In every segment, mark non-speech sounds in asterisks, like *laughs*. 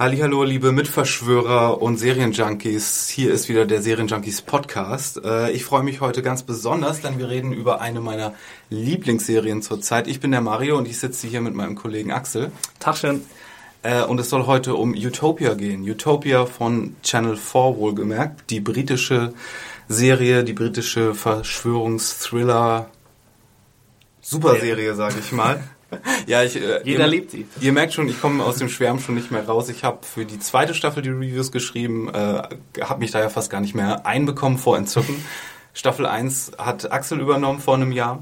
Hallo, liebe Mitverschwörer und Serienjunkies. Hier ist wieder der Serienjunkies Podcast. Äh, ich freue mich heute ganz besonders, denn wir reden über eine meiner Lieblingsserien zurzeit. Ich bin der Mario und ich sitze hier mit meinem Kollegen Axel. Tag schön. Äh, und es soll heute um Utopia gehen. Utopia von Channel 4 wohlgemerkt. Die britische Serie, die britische Verschwörungsthriller Superserie, sage ich mal. *laughs* Ja, ich, äh, Jeder ihr, liebt sie. Ihr merkt schon, ich komme aus dem Schwärmen schon nicht mehr raus. Ich habe für die zweite Staffel die Reviews geschrieben, äh, habe mich da ja fast gar nicht mehr einbekommen vor Entzücken. *laughs* Staffel 1 hat Axel übernommen vor einem Jahr.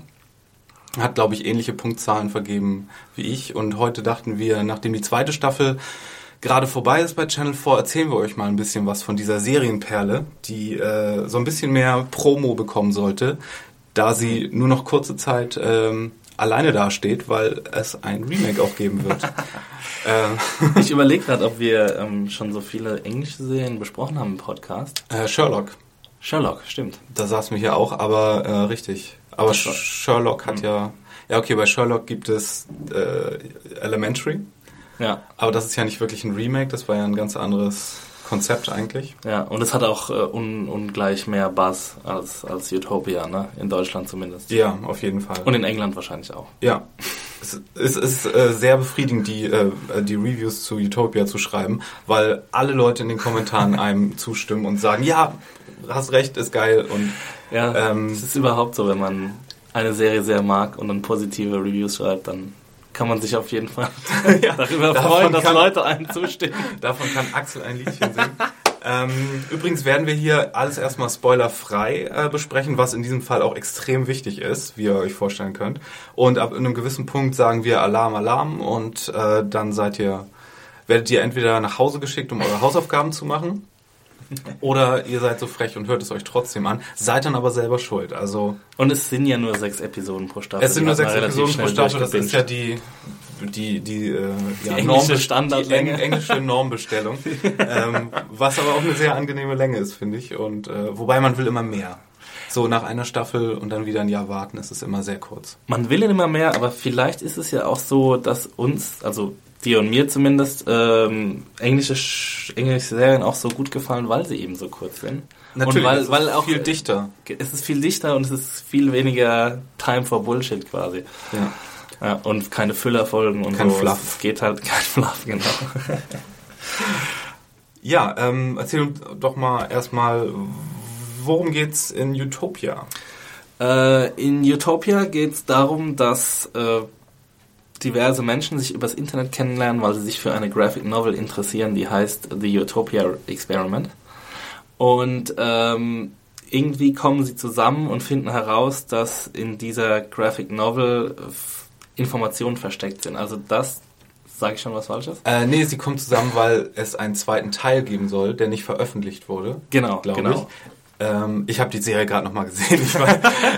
Hat, glaube ich, ähnliche Punktzahlen vergeben wie ich. Und heute dachten wir, nachdem die zweite Staffel gerade vorbei ist bei Channel 4, erzählen wir euch mal ein bisschen was von dieser Serienperle, die äh, so ein bisschen mehr Promo bekommen sollte, da sie nur noch kurze Zeit ähm, alleine dasteht, weil es ein Remake auch geben wird. *laughs* äh, ich überlege gerade, ob wir ähm, schon so viele englische Serien besprochen haben im Podcast. Äh, Sherlock. Sherlock, stimmt. Da saßen wir hier auch, aber äh, richtig. Aber Sherlock hat mhm. ja. Ja, okay, bei Sherlock gibt es äh, Elementary. Ja. Aber das ist ja nicht wirklich ein Remake, das war ja ein ganz anderes Konzept eigentlich. Ja, und es hat auch äh, un, ungleich mehr Buzz als, als Utopia, ne? In Deutschland zumindest. Ja, auf jeden Fall. Und in England wahrscheinlich auch. Ja. Es, es ist äh, sehr befriedigend, die, äh, die Reviews zu Utopia zu schreiben, weil alle Leute in den Kommentaren *laughs* einem zustimmen und sagen, ja, hast recht, ist geil. Und, ja, ähm, es ist überhaupt so, wenn man eine Serie sehr mag und dann positive Reviews schreibt, dann kann man sich auf jeden Fall *laughs* ja, darüber freuen, dass kann, Leute einem zustimmen. *laughs* Davon kann Axel ein Liedchen singen. ähm, übrigens werden wir hier alles erstmal spoilerfrei äh, besprechen, was in diesem Fall auch extrem wichtig ist, wie ihr euch vorstellen könnt. Und ab einem gewissen Punkt sagen wir Alarm, Alarm und äh, dann seid ihr, werdet ihr entweder nach Hause geschickt, um eure Hausaufgaben zu machen oder ihr seid so frech und hört es euch trotzdem an, seid dann aber selber schuld. Also und es sind ja nur sechs Episoden pro Staffel. Es sind nur sechs Episoden pro Staffel, das ist ja die die die, äh, die ja, englische Standardlänge, die englische Normbestellung, *laughs* ähm, was aber auch eine sehr angenehme Länge ist, finde ich. Und äh, wobei man will immer mehr. So nach einer Staffel und dann wieder ein Jahr warten, ist es immer sehr kurz. Man will immer mehr, aber vielleicht ist es ja auch so, dass uns, also dir und mir zumindest, ähm, englische, englische Serien auch so gut gefallen, weil sie eben so kurz sind. Natürlich, und weil, weil auch viel dichter. Es ist viel dichter und es ist viel weniger Time for Bullshit quasi. Ja. ja und keine Füllerfolgen und kein so. Fluff. Es geht halt *laughs* kein Fluff, genau. *laughs* ja, ähm, erzähl uns doch mal erstmal, worum geht's in Utopia? Äh, in Utopia geht es darum, dass äh, diverse Menschen sich übers Internet kennenlernen, weil sie sich für eine Graphic Novel interessieren, die heißt The Utopia Experiment. Und ähm, irgendwie kommen sie zusammen und finden heraus, dass in dieser Graphic Novel Informationen versteckt sind. Also das, sage ich schon was Falsches? Äh, nee, sie kommen zusammen, weil es einen zweiten Teil geben soll, der nicht veröffentlicht wurde. Genau, genau. Ich. Ähm, ich habe die Serie gerade nochmal gesehen. *laughs*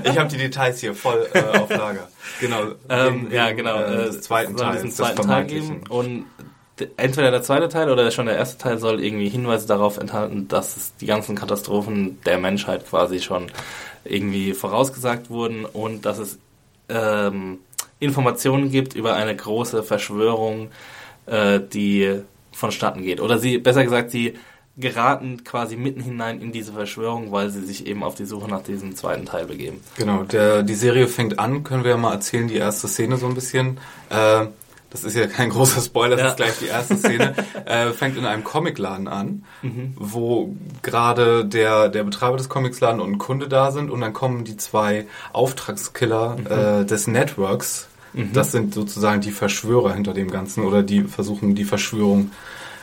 Ich, ich habe die Details hier voll äh, auf Lager. Genau. Ähm, in, ja, genau. Äh, des zweiten Teil. Diesen zweiten Teil geben und entweder der zweite Teil oder schon der erste Teil soll irgendwie Hinweise darauf enthalten, dass es die ganzen Katastrophen der Menschheit quasi schon irgendwie vorausgesagt wurden und dass es ähm, Informationen gibt über eine große Verschwörung, äh, die vonstatten geht. Oder sie, besser gesagt, sie geraten quasi mitten hinein in diese Verschwörung, weil sie sich eben auf die Suche nach diesem zweiten Teil begeben. Genau, der, die Serie fängt an, können wir ja mal erzählen, die erste Szene so ein bisschen. Äh, das ist ja kein *laughs* großer Spoiler, das ja. ist gleich die erste Szene, *laughs* äh, fängt in einem Comicladen an, mhm. wo gerade der, der Betreiber des Comicladen und ein Kunde da sind und dann kommen die zwei Auftragskiller mhm. äh, des Networks. Mhm. Das sind sozusagen die Verschwörer hinter dem Ganzen oder die versuchen die Verschwörung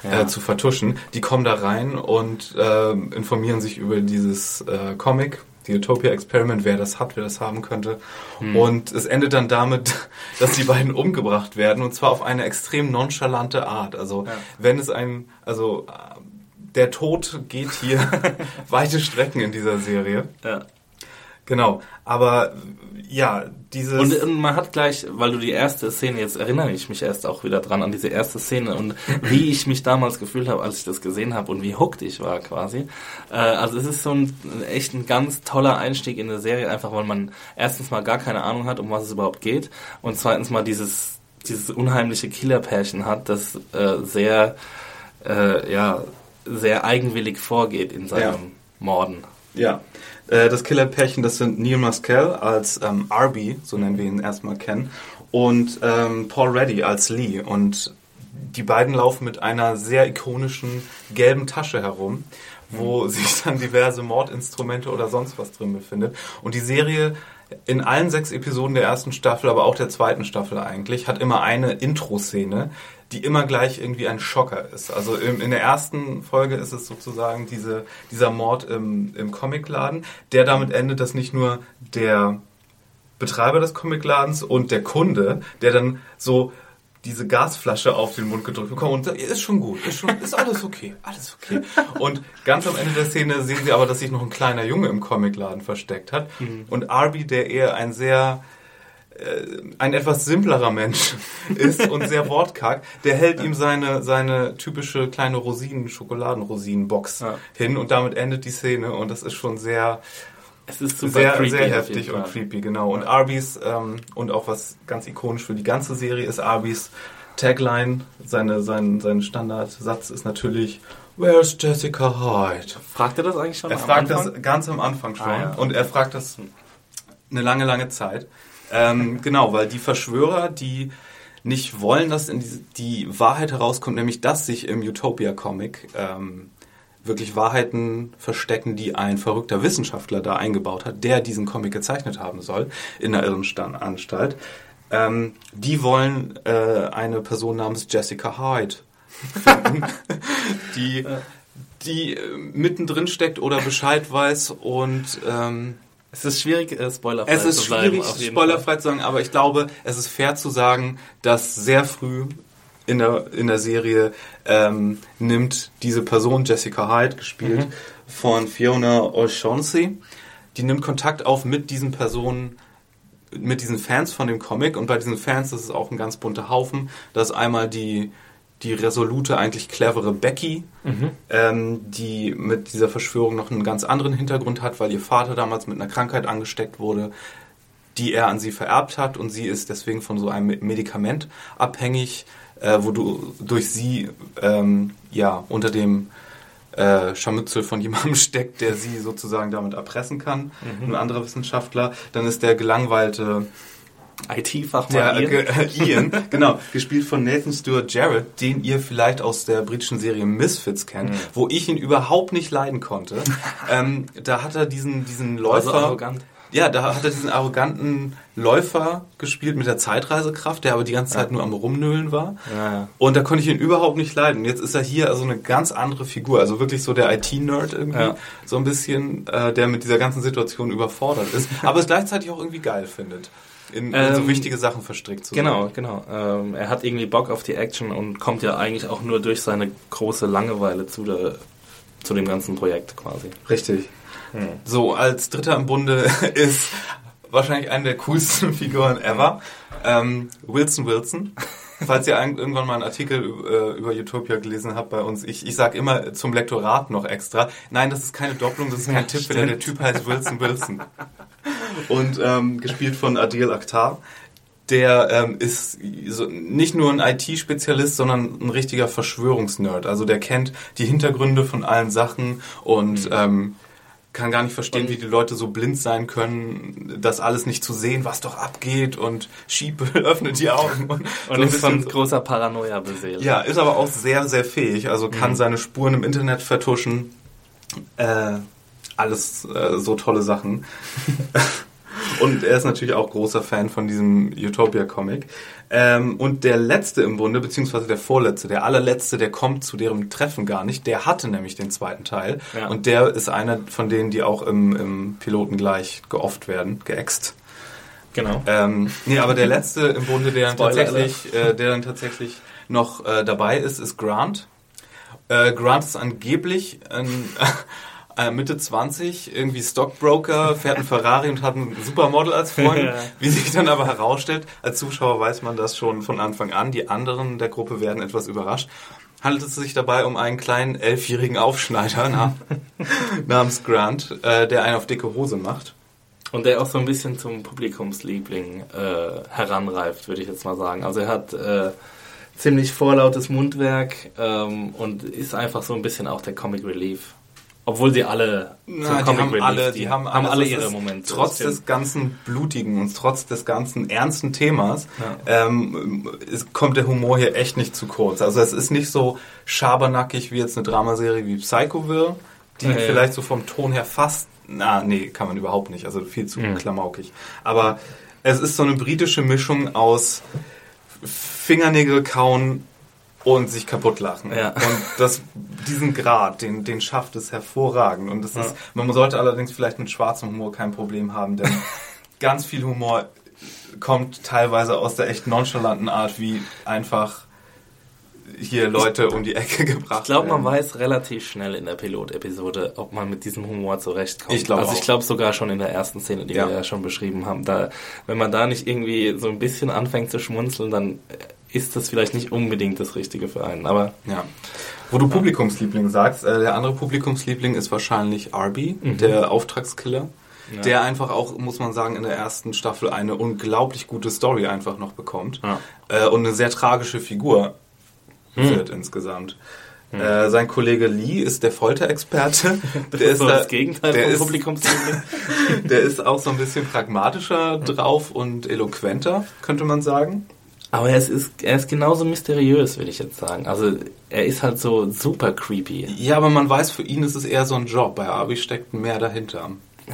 ja. äh, zu vertuschen. Die kommen da rein und äh, informieren sich über dieses äh, Comic die Utopia Experiment, wer das hat, wer das haben könnte. Hm. Und es endet dann damit, *laughs* dass die beiden umgebracht werden und zwar auf eine extrem nonchalante Art. Also Ja. wenn es ein, also äh, der Tod geht hier *laughs* weite Strecken in dieser Serie. Ja. Genau, aber ja, dieses Und, und man hat gleich, weil du die erste Szene, jetzt erinnere ich mich erst auch wieder dran an diese erste Szene und *laughs* wie ich mich damals gefühlt habe, als ich das gesehen habe und wie hooked ich war quasi. Äh, also es ist so ein echt ein ganz toller Einstieg in eine Serie, einfach weil man erstens mal gar keine Ahnung hat, um was es überhaupt geht und zweitens mal dieses dieses unheimliche Killerpärchen hat, das äh, sehr äh, ja sehr eigenwillig vorgeht in seinem Ja. Morden. Ja, äh, das Killerpärchen, das sind Neil Maskell als ähm, Arby, so nennen wir ihn erstmal kennen, und ähm, Paul Reddy als Lee. Und die beiden laufen mit einer sehr ikonischen gelben Tasche herum, wo sich dann diverse Mordinstrumente oder sonst was drin befindet. Und die Serie in allen sechs Episoden der ersten Staffel, aber auch der zweiten Staffel eigentlich, hat immer eine Intro-Szene, die immer gleich irgendwie ein Schocker ist. Also im, in der ersten Folge ist es sozusagen diese, dieser Mord im, im Comicladen, der damit endet, dass nicht nur der Betreiber des Comicladens und der Kunde, der dann so diese Gasflasche auf den Mund gedrückt bekommen und sagt, ist schon gut, ist schon, ist alles okay, alles okay. Und ganz am Ende der Szene sehen sie aber, dass sich noch ein kleiner Junge im Comicladen versteckt hat. Und Arby, der eher ein sehr ein etwas simplerer Mensch *laughs* ist und sehr wortkarg, der hält ihm seine, seine typische kleine Rosinen, Schokoladenrosinenbox Ja. hin und damit endet die Szene und das ist schon sehr, Es ist super sehr, creepy sehr heftig und creepy, genau. Und Arbys, ähm, und auch was ganz ikonisch für die ganze Serie ist Arbys Tagline, seine, sein, sein Standardsatz ist natürlich Where's Jessica Hyde? Fragt er das eigentlich schon Er fragt Anfang? das ganz am Anfang schon Ah, ja. und er fragt das eine lange, lange Zeit. Ähm, genau, weil die Verschwörer, die nicht wollen, dass in die, die Wahrheit herauskommt, nämlich dass sich im Utopia-Comic ähm, wirklich Wahrheiten verstecken, die ein verrückter Wissenschaftler da eingebaut hat, der diesen Comic gezeichnet haben soll in der Irrenanstalt. Ähm, die wollen äh, eine Person namens Jessica Hyde finden, *laughs* die, die äh, mittendrin steckt oder Bescheid weiß und ähm, Es ist schwierig, äh, spoilerfrei es ist zu bleiben. schwierig, auf jeden spoilerfrei zu sagen, aber ich glaube, es ist fair zu sagen, dass sehr früh in der, in der Serie ähm, nimmt diese Person, Jessica Hyde, gespielt von Fiona O'Shaughnessy, die nimmt Kontakt auf mit diesen Personen, mit diesen Fans von dem Comic und bei diesen Fans das ist auch ein ganz bunter Haufen. Da ist einmal die, die resolute, eigentlich clevere Becky, ähm, die mit dieser Verschwörung noch einen ganz anderen Hintergrund hat, weil ihr Vater damals mit einer Krankheit angesteckt wurde, die er an sie vererbt hat und sie ist deswegen von so einem Medikament abhängig, äh, wo du durch sie ähm, ja unter dem äh, Scharmützel von jemandem *laughs* steckt, der sie sozusagen damit erpressen kann. Ein anderer Wissenschaftler. Dann ist der gelangweilte. IT-Fachmann Ian. *laughs* Ian, *laughs* genau, gespielt von Nathan Stewart Jarrett, den ihr vielleicht aus der britischen Serie Misfits kennt, Mhm. wo ich ihn überhaupt nicht leiden konnte. *laughs* ähm, da hat er diesen, diesen Also Läufer. arrogant. Ja, da hat er diesen arroganten Läufer gespielt mit der Zeitreisekraft, der aber die ganze Zeit nur am Rumnöhlen war. Ja, ja. Und da konnte ich ihn überhaupt nicht leiden. Jetzt ist er hier also eine ganz andere Figur, also wirklich so der IT-Nerd irgendwie, Ja. so ein bisschen, äh, der mit dieser ganzen Situation überfordert ist, aber es gleichzeitig auch irgendwie geil findet, in, in so Ähm, wichtige Sachen verstrickt zu Genau, sein. genau. Ähm, er hat irgendwie Bock auf die Action und kommt ja eigentlich auch nur durch seine große Langeweile zu, der, zu dem ganzen Projekt quasi. Richtig. Hm. So, als Dritter im Bunde *laughs* ist wahrscheinlich eine der coolsten *laughs* Figuren ever, ähm, Wilson Wilson. Falls ihr ein- irgendwann mal einen Artikel äh, über Utopia gelesen habt bei uns, ich, ich sag immer zum Lektorat noch extra, nein, das ist keine Doppelung, das ist kein Tippfehler, der Typ heißt Wilson Wilson. *laughs* Und ähm, gespielt von Adil Akhtar. Der ähm, ist so, nicht nur ein IT-Spezialist, sondern ein richtiger Verschwörungsnerd. Also der kennt die Hintergründe von allen Sachen und ähm, kann gar nicht verstehen, Und- wie die Leute so blind sein können, das alles nicht zu sehen, was doch abgeht und Schiebe *laughs* öffnet die Augen. Und, Und so ist von großer Paranoia beseelt. ja, ist aber auch sehr, sehr fähig. Also kann Mhm. seine Spuren im Internet vertuschen. Äh, alles äh, so tolle Sachen. *laughs* Und er ist natürlich auch großer Fan von diesem Utopia-Comic. Ähm, und der letzte im Bunde, beziehungsweise der vorletzte, der allerletzte, der kommt zu deren Treffen gar nicht. Der hatte nämlich den zweiten Teil. Ja. Und der ist einer von denen, die auch im, im Piloten gleich geofft werden, geäxt. Genau. Ähm, nee, aber der letzte im Bunde, der dann tatsächlich, äh, der dann tatsächlich noch äh, dabei ist, ist Grant. Äh, Grant ist angeblich ein, äh, Mitte 20, irgendwie Stockbroker, fährt einen Ferrari und hat ein Supermodel als Freund. Wie sich dann aber herausstellt, als Zuschauer weiß man das schon von Anfang an. Die anderen der Gruppe werden etwas überrascht. Handelt es sich dabei um einen kleinen elfjährigen Aufschneider *laughs* nam namens Grant, äh, der einen auf dicke Hose macht. Und der auch so ein bisschen zum Publikumsliebling äh, heranreift, würde ich jetzt mal sagen. Also er hat äh, ziemlich vorlautes Mundwerk ähm, und ist einfach so ein bisschen auch der Comic Relief. Obwohl sie alle Na, die haben alle, die dienen. haben, haben alle, ihre Momente. Trotz des ganzen blutigen und trotz des ganzen ernsten Themas ähm, es kommt der Humor hier echt nicht zu kurz. Also es ist nicht so schabernackig wie jetzt eine Dramaserie wie Psychoville, die Ja, ja. vielleicht so vom Ton her fast, na nee, kann man überhaupt nicht. Also viel zu Mhm. klamaukig. Aber es ist so eine britische Mischung aus Fingernägel kauen und sich kaputt lachen. Ja. Und das, diesen Grad, den, den schafft es hervorragend. Und das Ja. ist, man sollte allerdings vielleicht mit schwarzem Humor kein Problem haben, denn *laughs* ganz viel Humor kommt teilweise aus der echt nonchalanten Art, wie einfach hier Leute um die Ecke gebracht Ich glaube, man weiß relativ schnell in der Pilotepisode, ob man mit diesem Humor zurechtkommt. Ich glaube also ich glaube sogar schon in der ersten Szene, die Ja. wir ja schon beschrieben haben. Da, wenn man da nicht irgendwie so ein bisschen anfängt zu schmunzeln, dann ist das vielleicht nicht unbedingt das Richtige für einen. Aber Ja. Wo du Publikumsliebling sagst, äh, der andere Publikumsliebling ist wahrscheinlich Arby, der Auftragskiller. Mhm. Ja. Der einfach auch, muss man sagen, in der ersten Staffel eine unglaublich gute Story einfach noch bekommt. Ja. Äh, und eine sehr tragische Figur wird insgesamt. Äh, sein Kollege Lee ist der Folterexperte. *laughs* Der ist so da- das Gegenteil der vom Publikumsliebling. *laughs* der ist auch so ein bisschen pragmatischer drauf und eloquenter, könnte man sagen. Aber er ist, er ist genauso mysteriös, würde ich jetzt sagen. Also er ist halt so super creepy. Ja, aber man weiß, für ihn ist es eher so ein Job. Bei Arby steckt mehr dahinter.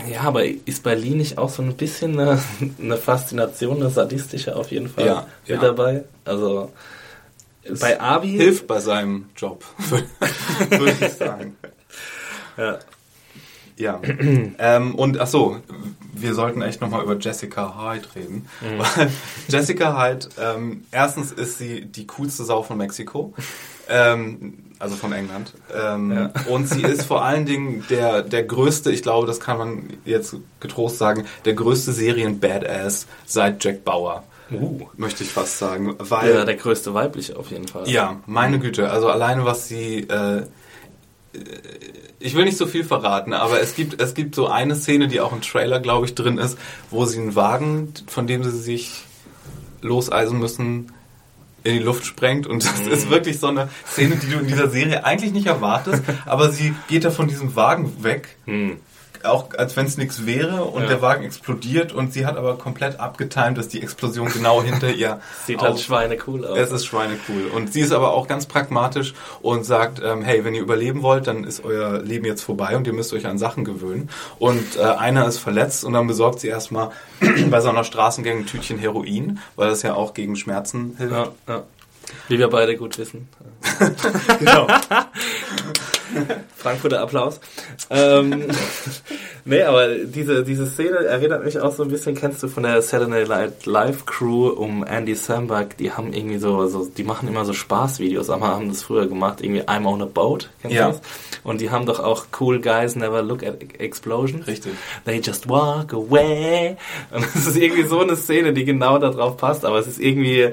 Ja, aber ist bei Lee nicht auch so ein bisschen eine, eine Faszination, eine sadistische auf jeden Fall Ja, mit ja. dabei? Also bei Abi hilft bei seinem Job, *laughs* würde ich sagen. Ja. Ja. ähm, und ach so, wir sollten echt nochmal über Jessica Hyde reden. Weil *laughs* Jessica Hyde, ähm, erstens ist sie die coolste Sau von Mexiko. Ähm, also von England. Ähm, Ja. Und sie ist vor allen Dingen der, der größte, ich glaube, das kann man jetzt getrost sagen, der größte Serien-Badass seit Jack Bauer. Uh. Möchte ich fast sagen. Weil Ja, der größte weibliche auf jeden Fall. ja, meine Güte. Also alleine was sie. Äh, ich will nicht so viel verraten, aber es gibt es gibt so eine Szene, die auch im Trailer, glaube ich, drin ist, wo sie einen Wagen, von dem sie sich loseisen müssen, in die Luft sprengt und das ist wirklich so eine Szene, die du in dieser Serie eigentlich nicht erwartest, aber sie geht da von diesem Wagen weg Hm. Auch als wenn es nichts wäre und Ja. der Wagen explodiert und sie hat aber komplett abgetimt, dass die Explosion genau hinter ihr *laughs* Sieht halt auf- Schweine cool aus. es ist schweinecool. Und sie ist aber auch ganz pragmatisch und sagt, ähm, hey, wenn ihr überleben wollt, dann ist euer Leben jetzt vorbei und ihr müsst euch an Sachen gewöhnen. Und äh, einer ist verletzt und dann besorgt sie erstmal *clears throat* bei so einer Straßengang ein Tütchen Heroin, weil das ja auch gegen Schmerzen hilft. ja, ja. Wie wir beide gut wissen. *laughs* Genau. *laughs* Frankfurter Applaus. Ähm, *laughs* nee, aber diese, diese Szene erinnert mich auch so ein bisschen, kennst du von der Saturday Night Live Crew um Andy Samberg, die haben irgendwie so, so, die machen immer so Spaßvideos, aber haben das früher gemacht, irgendwie I'm on a boat, kennst Ja. du das? Und die haben doch auch Cool Guys Never Look at Explosions. Richtig. They just walk away. Und es ist irgendwie so eine Szene, die genau da drauf passt, aber es ist irgendwie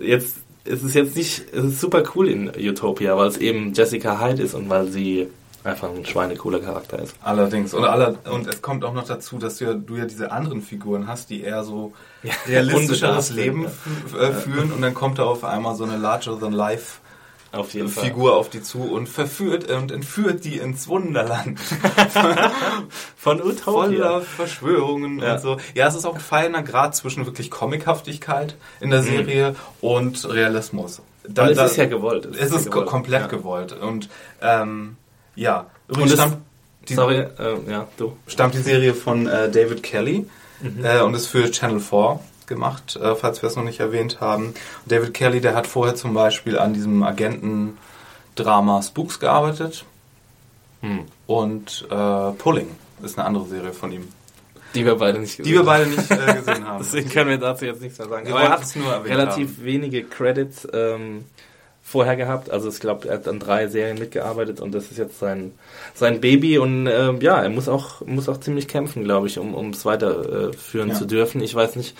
jetzt, es ist jetzt nicht, es ist super cool in Utopia, weil es eben Jessica Hyde ist und weil sie einfach ein schweinecooler Charakter ist. Allerdings. Und, aller, und es kommt auch noch dazu, dass du ja, du ja diese anderen Figuren hast, die eher so Ja, *laughs* realistischeres Leben f- äh, führen und dann kommt da auf einmal so eine larger-than-life Auf jeden Fall. Figur auf die zu und verführt und entführt die ins Wunderland. *laughs* Von Utopia. Voller Verschwörungen Ja. und so. Ja, es ist auch ein feiner Grad zwischen wirklich Comichaftigkeit in der Serie und Realismus. Da, es da- ist ja gewollt. Es ist ja ko- komplett Ja. gewollt. Und ähm, ja, Und übrigens es- stammt die, Sorry, äh, ja, du. stammt die Serie von äh, David Kelly. äh, und ist für Channel 4 gemacht, äh, falls wir es noch nicht erwähnt haben. David Kelly, der hat vorher zum Beispiel an diesem Agentendrama Spooks gearbeitet. Hm. Und äh, Pulling ist eine andere Serie von ihm. Die wir beide nicht gesehen Die wir beide nicht äh, gesehen *laughs* haben. Deswegen können wir dazu jetzt nichts mehr sagen. Wir Aber er hat es nur erwähnt relativ wenige Credits ähm, vorher gehabt. Also ich glaube, er hat an drei Serien mitgearbeitet und das ist jetzt sein, sein Baby und ähm, ja, er muss auch, muss auch ziemlich kämpfen, glaube ich, um es weiterführen Ja. zu dürfen. Ich weiß nicht,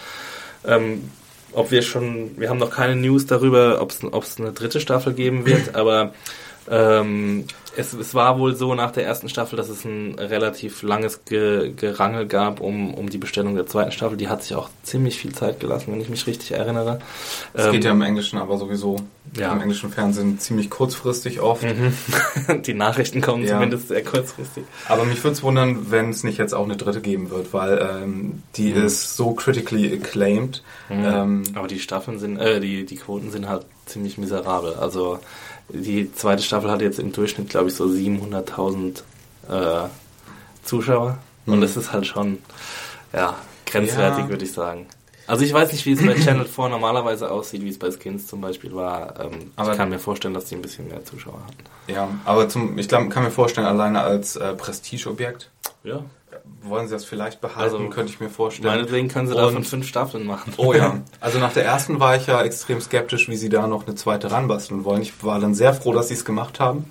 ähm, ob wir schon, wir haben noch keine News darüber, ob es eine dritte Staffel geben wird, *laughs* aber ähm, es, es war wohl so nach der ersten Staffel, dass es ein relativ langes Ge Gerangel gab um, um die Bestellung der zweiten Staffel. Die hat sich auch ziemlich viel Zeit gelassen, wenn ich mich richtig erinnere. Das Ähm, geht ja im Englischen aber sowieso Ja. im englischen Fernsehen ziemlich kurzfristig oft. *laughs* die Nachrichten kommen Ja. zumindest sehr kurzfristig. Aber mich würde es wundern, wenn es nicht jetzt auch eine dritte geben wird, weil ähm, die ist so critically acclaimed. Ähm, Aber die Staffeln sind, äh, die, die Quoten sind halt ziemlich miserabel. Also die zweite Staffel hat jetzt im Durchschnitt, glaube ich, so 700.000 äh, Zuschauer. Und Mhm. das ist halt schon, ja, grenzwertig, Ja. würde ich sagen. Also ich weiß nicht, wie es bei Channel 4 normalerweise aussieht, wie es bei Skins zum Beispiel war. Ähm, Aber- ich kann mir vorstellen, dass die ein bisschen mehr Zuschauer hatten. ja, aber zum, ich glaub, kann mir vorstellen, alleine als äh, Prestigeobjekt Ja. Wollen sie das vielleicht behalten, Also, könnte ich mir vorstellen. Meinetwegen können sie davon fünf Staffeln machen. Oh ja, *laughs* also nach der ersten war ich ja extrem skeptisch, wie sie da noch eine zweite ranbasteln wollen. Ich war dann sehr froh, dass sie es gemacht haben.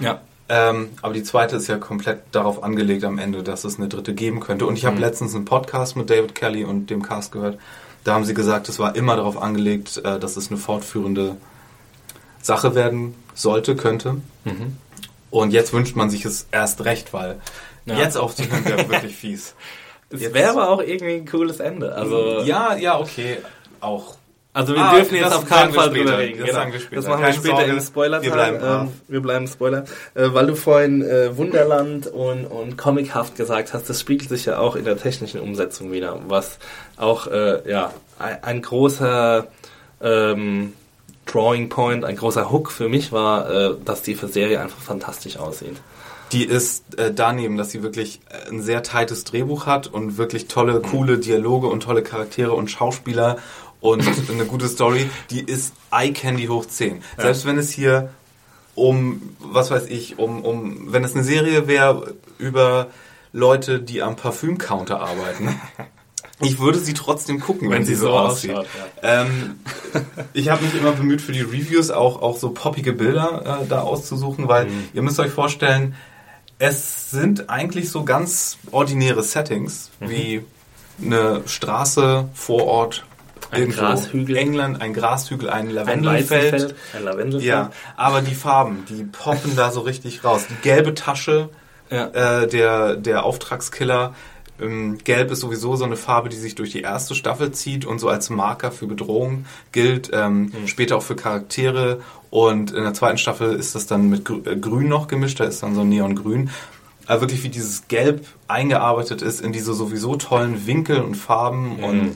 Ja. Ähm, aber die zweite ist ja komplett darauf angelegt am Ende, dass es eine dritte geben könnte. Und ich habe Mhm. letztens einen Podcast mit David Kelly und dem Cast gehört. Da haben sie gesagt, es war immer darauf angelegt, äh, dass es eine fortführende Sache werden sollte, könnte. Mhm. Und jetzt wünscht man sich es erst recht, weil Ja. jetzt *laughs* aufzuhören wäre wirklich fies. Das wäre aber auch irgendwie ein cooles Ende. Also ja, ja, okay, auch. Also wir Ah, dürfen jetzt auf keinen wir Fall drüber reden. Das genau. sagen wir später. Das machen wir Keine später Sorge, im spoiler wir bleiben brav. ähm, Wir bleiben Spoiler. Äh, weil du vorhin äh, Wunderland und, und comichaft gesagt hast, das spiegelt sich ja auch in der technischen Umsetzung wieder. Was auch äh, ja ein, ein großer ähm, Drawing Point, ein großer Hook für mich war, äh, dass die Serie einfach fantastisch aussieht. Die ist äh, daneben, dass sie wirklich äh, ein sehr tightes Drehbuch hat und wirklich tolle, coole Dialoge und tolle Charaktere und Schauspieler und *laughs* eine gute Story. Die ist Eye Candy hoch 10. Selbst wenn es hier um, was weiß ich, um, um, wenn es eine Serie wäre über Leute, die am Parfümcounter arbeiten. *laughs* Ich würde sie trotzdem gucken, wenn, sie so aussieht. ausschaut, Ähm, ich habe mich immer bemüht für die Reviews auch, auch so poppige Bilder äh, da auszusuchen, weil Mhm. ihr müsst euch vorstellen, es sind eigentlich so ganz ordinäre Settings, Mhm. wie eine Straße vor Ort, Ein Grashügel. England, ein Grashügel, ein Ein Lavendelfeld. Weizenfeld, ein Lavendelfeld. Ja, aber die Farben, die poppen da so richtig raus. Die gelbe Tasche, Ja. äh, der, der Auftragskiller. Ähm, Gelb ist sowieso so eine Farbe, die sich durch die erste Staffel zieht und so als Marker für Bedrohung gilt, ähm, später auch für Charaktere. Und in der zweiten Staffel ist das dann mit äh, Grün noch gemischt, da ist dann so Neongrün. Aber wirklich wie dieses Gelb eingearbeitet ist in diese sowieso tollen Winkel und Farben und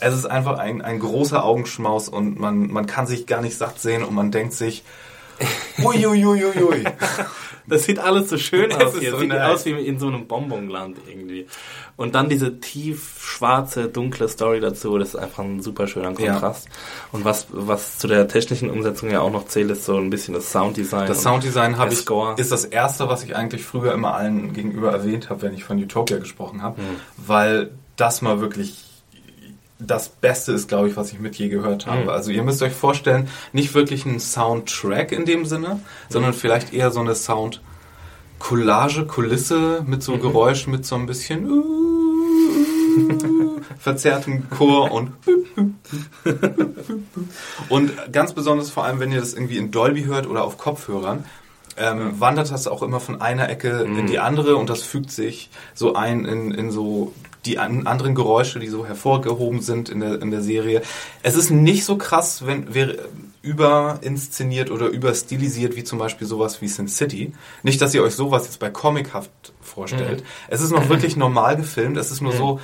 es ist einfach ein, ein großer Augenschmaus und man, man kann sich gar nicht satt sehen und man denkt sich, uiuiuiui. Das sieht alles so schön aus hier. so sieht nice. aus wie in so einem Bonbonland irgendwie. Und dann diese tief schwarze, dunkle Story dazu, das ist einfach ein super schöner Kontrast. Und was, was zu der technischen Umsetzung ja auch noch zählt, ist so ein bisschen das Sounddesign. Das und Sounddesign habe ich Score. ist das erste, was ich eigentlich früher immer allen gegenüber erwähnt habe, wenn ich von Utopia gesprochen habe, Hm. weil das mal wirklich das Beste ist, glaube ich, was ich mit je gehört habe. Mhm. Also ihr müsst euch vorstellen, nicht wirklich ein Soundtrack in dem Sinne, sondern Mhm. vielleicht eher so eine Sound Collage, Kulisse mit Mhm. so Geräuschen, mit so ein bisschen verzerrten Chor und und ganz besonders vor allem, wenn ihr das irgendwie in Dolby hört oder auf Kopfhörern, ähm, wandert das auch immer von einer Ecke in die andere und das fügt sich so ein in, in so die an, anderen Geräusche, die so hervorgehoben sind in der, in der Serie. Es ist nicht so krass, wenn wäre überinszeniert oder überstilisiert wie zum Beispiel sowas wie Sin City. Nicht, dass ihr euch sowas jetzt bei Comichaft vorstellt. Es ist noch wirklich normal gefilmt. Es ist nur so,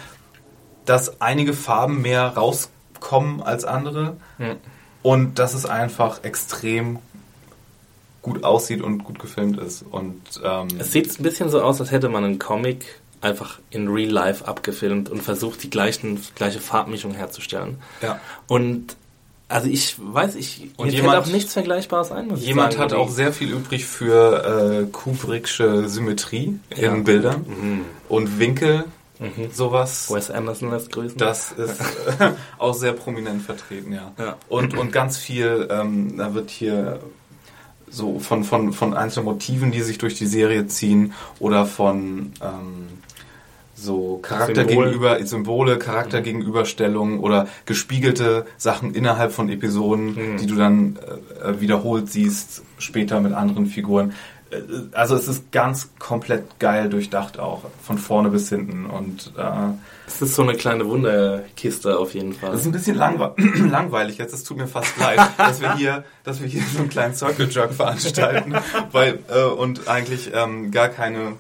dass einige Farben mehr rauskommen als andere. Und dass es einfach extrem gut aussieht und gut gefilmt ist. Und ähm, Es sieht ein bisschen so aus, als hätte man einen Comic einfach in Real Life abgefilmt und versucht, die gleichen, gleiche Farbmischung herzustellen. Ja. Und also ich weiß, ich Und mir jemand- fällt auch nichts Vergleichbares ein. Muss ich Jemand sagen, hat auch sehr viel übrig für äh, Kubricksche Symmetrie in Ja. Bildern Mhm. und Winkel, sowas. Wes Anderson lässt grüßen. Das ist äh, *laughs* auch sehr prominent vertreten, ja. Ja. Und, und ganz viel, ähm, da wird hier so von, von, von einzelnen Motiven, die sich durch die Serie ziehen oder von ähm, so Charakter Symbol. gegenüber, Symbole, Charaktergegenüberstellungen oder gespiegelte Sachen innerhalb von Episoden, Mhm. die du dann äh, wiederholt siehst, später mit anderen Figuren. Äh, Also es ist ganz komplett geil durchdacht auch, von vorne bis hinten und äh, Es ist so eine kleine Wunderkiste auf jeden Fall. das ist ein bisschen langwe *clears throat* langweilig jetzt. Es tut mir fast leid, *laughs* dass wir hier, dass wir hier so einen kleinen Circle Jerk veranstalten, *laughs* weil äh, und eigentlich ähm, gar keine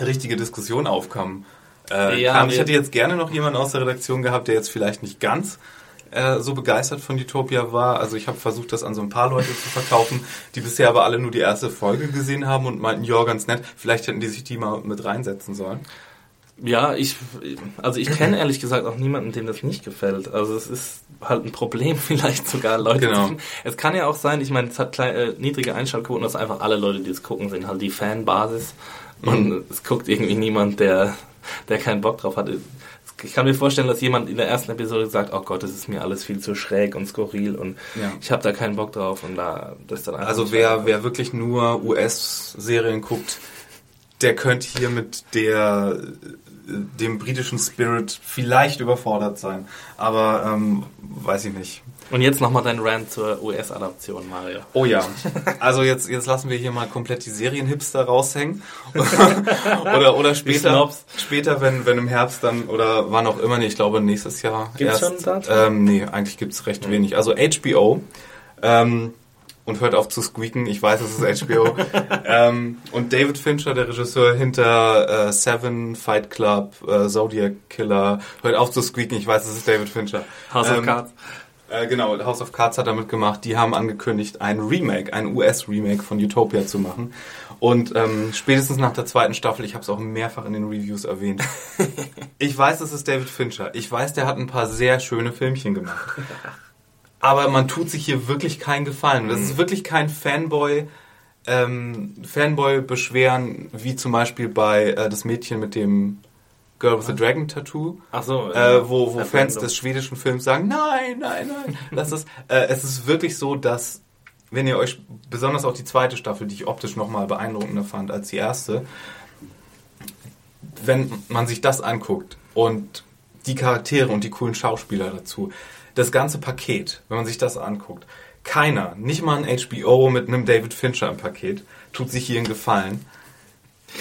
richtige Diskussion aufkam. Äh, Ja, kam. Ich hätte jetzt gerne noch jemanden aus der Redaktion gehabt, der jetzt vielleicht nicht ganz äh, so begeistert von Utopia war. Also ich habe versucht, das an so ein paar Leute zu verkaufen, die bisher aber alle nur die erste Folge gesehen haben und meinten, ja, ganz nett. Vielleicht hätten die sich die mal mit reinsetzen sollen. Ja, ich, also ich kenne ehrlich gesagt auch niemanden, dem das nicht gefällt. Also es ist halt ein Problem, *laughs* vielleicht sogar Leute. Genau. Es kann ja auch sein, ich meine, es hat klein, äh, niedrige Einschaltquoten, dass einfach alle Leute, die es gucken, sind halt die Fanbasis. Und es guckt irgendwie niemand, der, der keinen Bock drauf hat. Ich kann mir vorstellen, dass jemand in der ersten Episode sagt, oh Gott, das ist mir alles viel zu schräg und skurril und Ja. ich habe da keinen Bock drauf und da das dann Also wer, wer wirklich nur US-Serien guckt, der könnte hier mit der dem britischen Spirit vielleicht überfordert sein. Aber ähm, weiß ich nicht. Und jetzt nochmal dein Rant zur US-Adaption, Mario. Oh ja. Also jetzt, jetzt lassen wir hier mal komplett die Serienhipster raushängen. *laughs* oder oder später, später wenn, wenn im Herbst dann oder wann auch immer, nee, ich glaube nächstes Jahr. Gibt's erst, schon Datum? Ähm, nee, eigentlich gibt's recht wenig. Also HBO. Ähm, und hört auf zu squeaken, ich weiß, es ist HBO. *laughs* ähm, und David Fincher, der Regisseur hinter äh, Seven, Fight Club, äh, Zodiac Killer, hört auf zu squeaken, ich weiß, es ist David Fincher. House of Ähm, Cards. Äh, genau, House of Cards hat damit gemacht. Die haben angekündigt, ein Remake, ein US-Remake von Utopia zu machen. Und ähm, spätestens nach der zweiten Staffel, ich habe es auch mehrfach in den Reviews erwähnt, *laughs* ich weiß, es ist David Fincher. Ich weiß, der hat ein paar sehr schöne Filmchen gemacht. Aber man tut sich hier wirklich keinen Gefallen. Das ist wirklich kein Fanboy. Ähm, Fanboy-Beschweren, wie zum Beispiel bei äh, das Mädchen mit dem Girl with the Dragon Tattoo Ach so. äh, wo, wo Fans des schwedischen Films sagen, nein, nein, nein. *laughs* Das ist, äh, es ist wirklich so, dass, wenn ihr euch, besonders auch die zweite Staffel, die ich optisch nochmal beeindruckender fand als die erste, wenn man sich das anguckt und die Charaktere und die coolen Schauspieler dazu, das ganze Paket, wenn man sich das anguckt, keiner, nicht mal ein HBO mit einem David Fincher im Paket, tut sich hier einen Gefallen,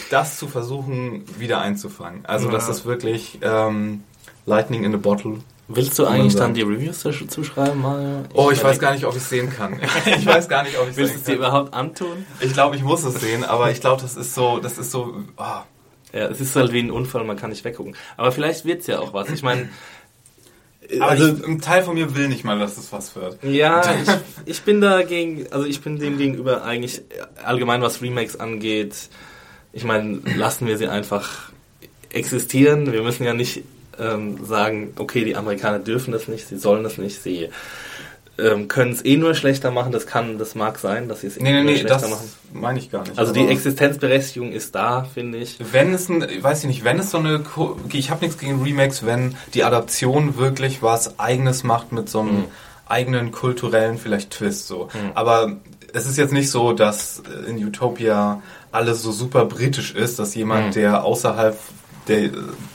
das zu versuchen wieder einzufangen. Also Ja. das ist wirklich ähm, Lightning in a Bottle. Willst du eigentlich dann die Reviews dazu zuschreiben, Mario? Oh, *laughs* ich weiß gar nicht, ob ich es sehen kann. ich weiß gar nicht, ob ich es Willst du es dir überhaupt antun? Ich glaube, ich muss es sehen, aber ich glaube, das ist so, das ist so, oh, Ja, es ist halt wie ein Unfall, man kann nicht weggucken. Aber vielleicht wird's ja auch was. Ich meine, also ich, ein Teil von mir will nicht mal, dass es was wird. ja, ich, ich bin dagegen, also ich bin dem gegenüber eigentlich allgemein, was Remakes angeht. Ich meine, lassen wir sie einfach existieren. Wir müssen ja nicht ähm, sagen, okay, die Amerikaner dürfen das nicht, sie sollen das nicht, sie ähm, können es eh nur schlechter machen. Das kann, das mag sein, dass sie es eh Nee, nee, nur nee, schlechter das machen. meine ich gar nicht. Also die Existenzberechtigung ist da, finde ich. Wenn es ein, weiß ich nicht, wenn es so eine, ich habe nichts gegen Remakes, wenn die Adaption wirklich was Eigenes macht mit so einem Mhm. eigenen kulturellen vielleicht Twist so. Aber es ist jetzt nicht so, dass in Utopia alles so super britisch ist, dass jemand, Mhm. der außerhalb der,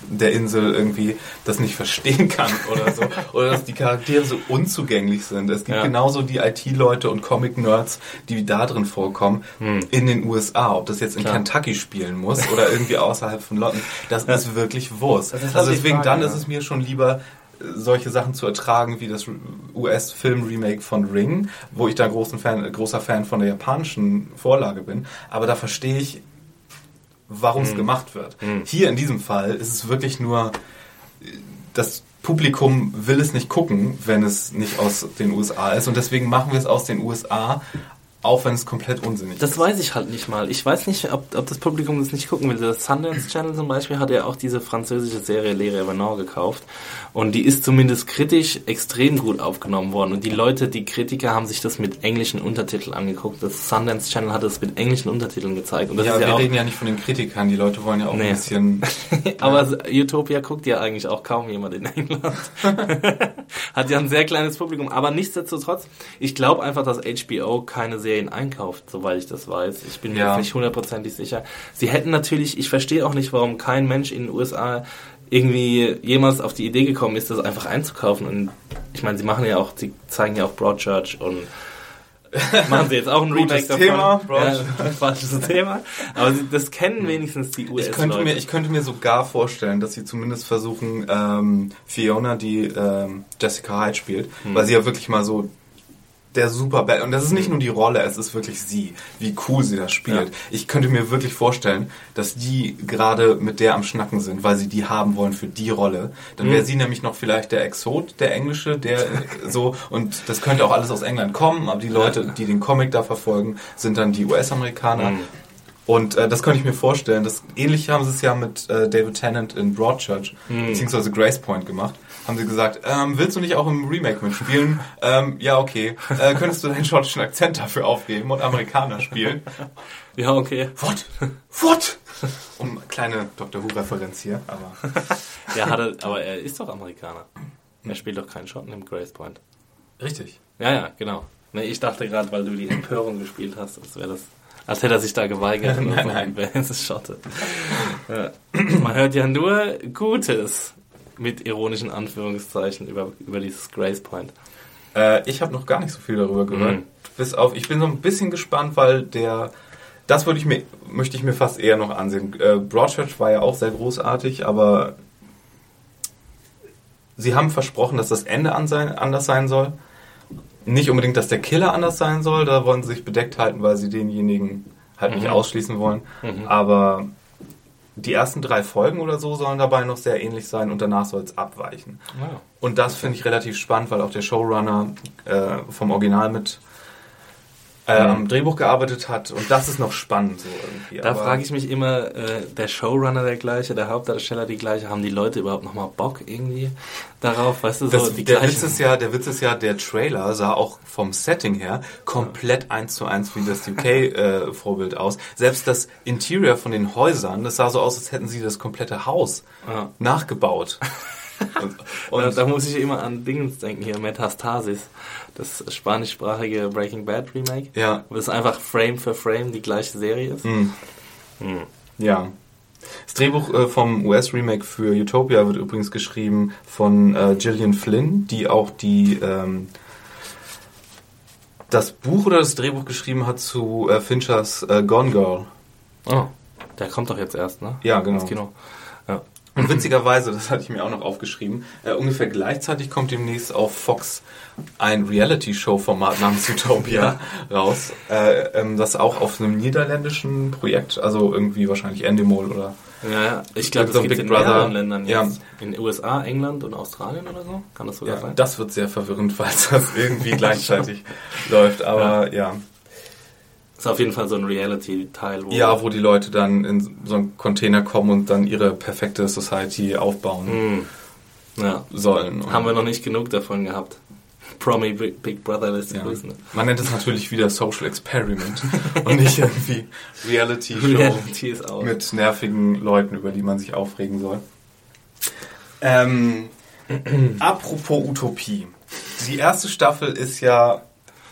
der Insel irgendwie das nicht *laughs* verstehen kann oder so. oder dass die Charaktere so unzugänglich sind. Es gibt Ja. genauso die IT-Leute und Comic-Nerds, die da drin vorkommen, in den USA. Ob das jetzt in Klar. Kentucky spielen muss oder irgendwie außerhalb von London, das ist wirklich Wurst. Das ist halt also die deswegen Frage, dann ja. ist es mir schon lieber, äh, solche Sachen zu ertragen wie das US-Film-Remake von Ring, wo ich da großen Fan, großer Fan von der japanischen Vorlage bin. Aber da verstehe ich, warum es gemacht wird. Hier in diesem Fall ist es wirklich nur, das Publikum will es nicht gucken, wenn es nicht aus den USA ist. Und deswegen machen wir es aus den USA auch wenn es komplett unsinnig Das ist. weiß ich halt nicht mal. Ich weiß nicht, ob, ob das Publikum das nicht gucken will. Der Sundance Channel zum Beispiel hat ja auch diese französische Serie Lehre Evenant gekauft. Und die ist zumindest kritisch extrem gut aufgenommen worden. Und die Leute, die Kritiker, haben sich das mit englischen Untertiteln angeguckt. Das Sundance Channel hat es mit englischen Untertiteln gezeigt. Und das ja, ist wir ja auch, reden ja nicht von den Kritikern, die Leute wollen ja auch Nee. ein bisschen... *laughs* Aber Utopia guckt ja eigentlich auch kaum jemand in England. *laughs* Hat ja ein sehr kleines Publikum. Aber nichtsdestotrotz, ich glaube einfach, dass HBO keine Serien einkauft, soweit ich das weiß. Ich bin mir Ja. jetzt nicht hundertprozentig sicher. Sie hätten natürlich, ich verstehe auch nicht, warum kein Mensch in den USA irgendwie jemals auf die Idee gekommen ist, das einfach einzukaufen. Und ich meine, sie machen ja auch, sie zeigen ja auch Broadchurch und *laughs* machen sie jetzt auch ein Remake davon. Thema, ja, *laughs* falsches Thema. Aber sie, das kennen wenigstens die Ich US-Leute. könnte, mir, ich könnte mir sogar vorstellen, dass sie zumindest versuchen, ähm, Fiona, die ähm, Jessica Hyde spielt, Hm. weil sie ja wirklich mal so der super Bad und das ist nicht nur die Rolle, es ist wirklich sie, wie cool sie das spielt. Ja. Ich könnte mir wirklich vorstellen, dass die gerade mit der am Schnacken sind, weil sie die haben wollen für die Rolle. Dann Hm. wäre sie nämlich noch vielleicht der Exot, der Englische, der äh, so und das könnte auch alles aus England kommen, aber die Leute, die den Comic da verfolgen, sind dann die US-Amerikaner. Mhm. Und äh, das könnte ich mir vorstellen. Das ähnlich haben sie es ja mit äh, David Tennant in Broadchurch Mhm. beziehungsweise Grace Point gemacht. Haben sie gesagt, ähm, willst du nicht auch im Remake mitspielen? ähm, ja, okay. Äh, könntest du deinen schottischen Akzent dafür aufgeben und Amerikaner spielen? Ja, okay. What? What? Um kleine Dr. Who-Referenz hier, aber Ja, hat er, aber er ist doch Amerikaner. Er spielt doch keinen Schotten im Grace Point. richtig. Ja, ja, genau. Nee, ich dachte gerade, weil du die Empörung gespielt hast, als wäre das. Als hätte er sich da geweigert. *laughs* Nein, so, nein. Wer ist Schotte? Man hört ja nur Gutes mit ironischen Anführungszeichen über, über dieses Grace Point. Äh, ich habe noch gar nicht so viel darüber gehört. Mhm. Bis auf, ich bin so ein bisschen gespannt, weil der, das würde ich mir, möchte ich mir fast eher noch ansehen. Äh, Broadchurch war ja auch sehr großartig, aber sie haben versprochen, dass das Ende an sein, anders sein soll. Nicht unbedingt, dass der Killer anders sein soll, da wollen sie sich bedeckt halten, weil sie denjenigen halt nicht Mhm. ausschließen wollen. Mhm. Aber die ersten drei Folgen oder so sollen dabei noch sehr ähnlich sein und danach soll es abweichen. Wow. Und das finde ich relativ spannend, weil auch der Showrunner äh, vom Original mit äh, Mhm. am Drehbuch gearbeitet hat. Und das ist noch spannend so irgendwie. Da frage ich mich immer, äh, der Showrunner der gleiche, der Hauptdarsteller die gleiche, haben die Leute überhaupt nochmal Bock irgendwie darauf? Weißt du, so das, die der, gleichen- Witz ist ja, der Witz ist ja, der Trailer sah auch vom Setting her komplett eins zu eins wie das UK-Vorbild *laughs* aus. Selbst das Interior von den Häusern, das sah so aus, als hätten sie das komplette Haus Ja. nachgebaut. *laughs* und, Und da muss ich immer an Dingens denken hier, Metastasis, das spanischsprachige Breaking Bad Remake. ja, Wo es einfach Frame für Frame die gleiche Serie ist. hm. Hm. Ja. Das Drehbuch äh, vom US-Remake für Utopia wird übrigens geschrieben von äh, Gillian Flynn, die auch die ähm, das Buch oder das Drehbuch geschrieben hat zu äh, Finchers äh, Gone Girl. Oh, der kommt doch jetzt erst, ne? Ja, genau. Ins Kino. Ja. Und *laughs* witzigerweise, das hatte ich mir auch noch aufgeschrieben, äh, ungefähr gleichzeitig kommt demnächst auf Fox ein Reality-Show-Format namens Utopia raus, äh, ähm, das auch auf einem niederländischen Projekt, also irgendwie wahrscheinlich Endemol oder Ja, ja. ich glaube, So das gibt Big in Brother. mehreren Ländern Ja. jetzt. In den USA, England und Australien oder so? Kann das sogar Ja, sein? das wird sehr verwirrend, *laughs* falls das irgendwie gleichzeitig *laughs* läuft. Aber ja. Ist auf jeden Fall so ein Reality-Teil, ja, wo die Leute dann in so einen Container kommen und dann ihre perfekte Society aufbauen Hm. Ja. sollen. Und Haben wir noch nicht genug davon gehabt. Promi Big Brother lässt ja. grüßen. Man nennt es natürlich wieder Social Experiment *laughs* und nicht irgendwie Reality Show Reality mit nervigen Leuten, über die man sich aufregen soll. Ähm, *clears throat* apropos Utopie. Die erste Staffel ist ja,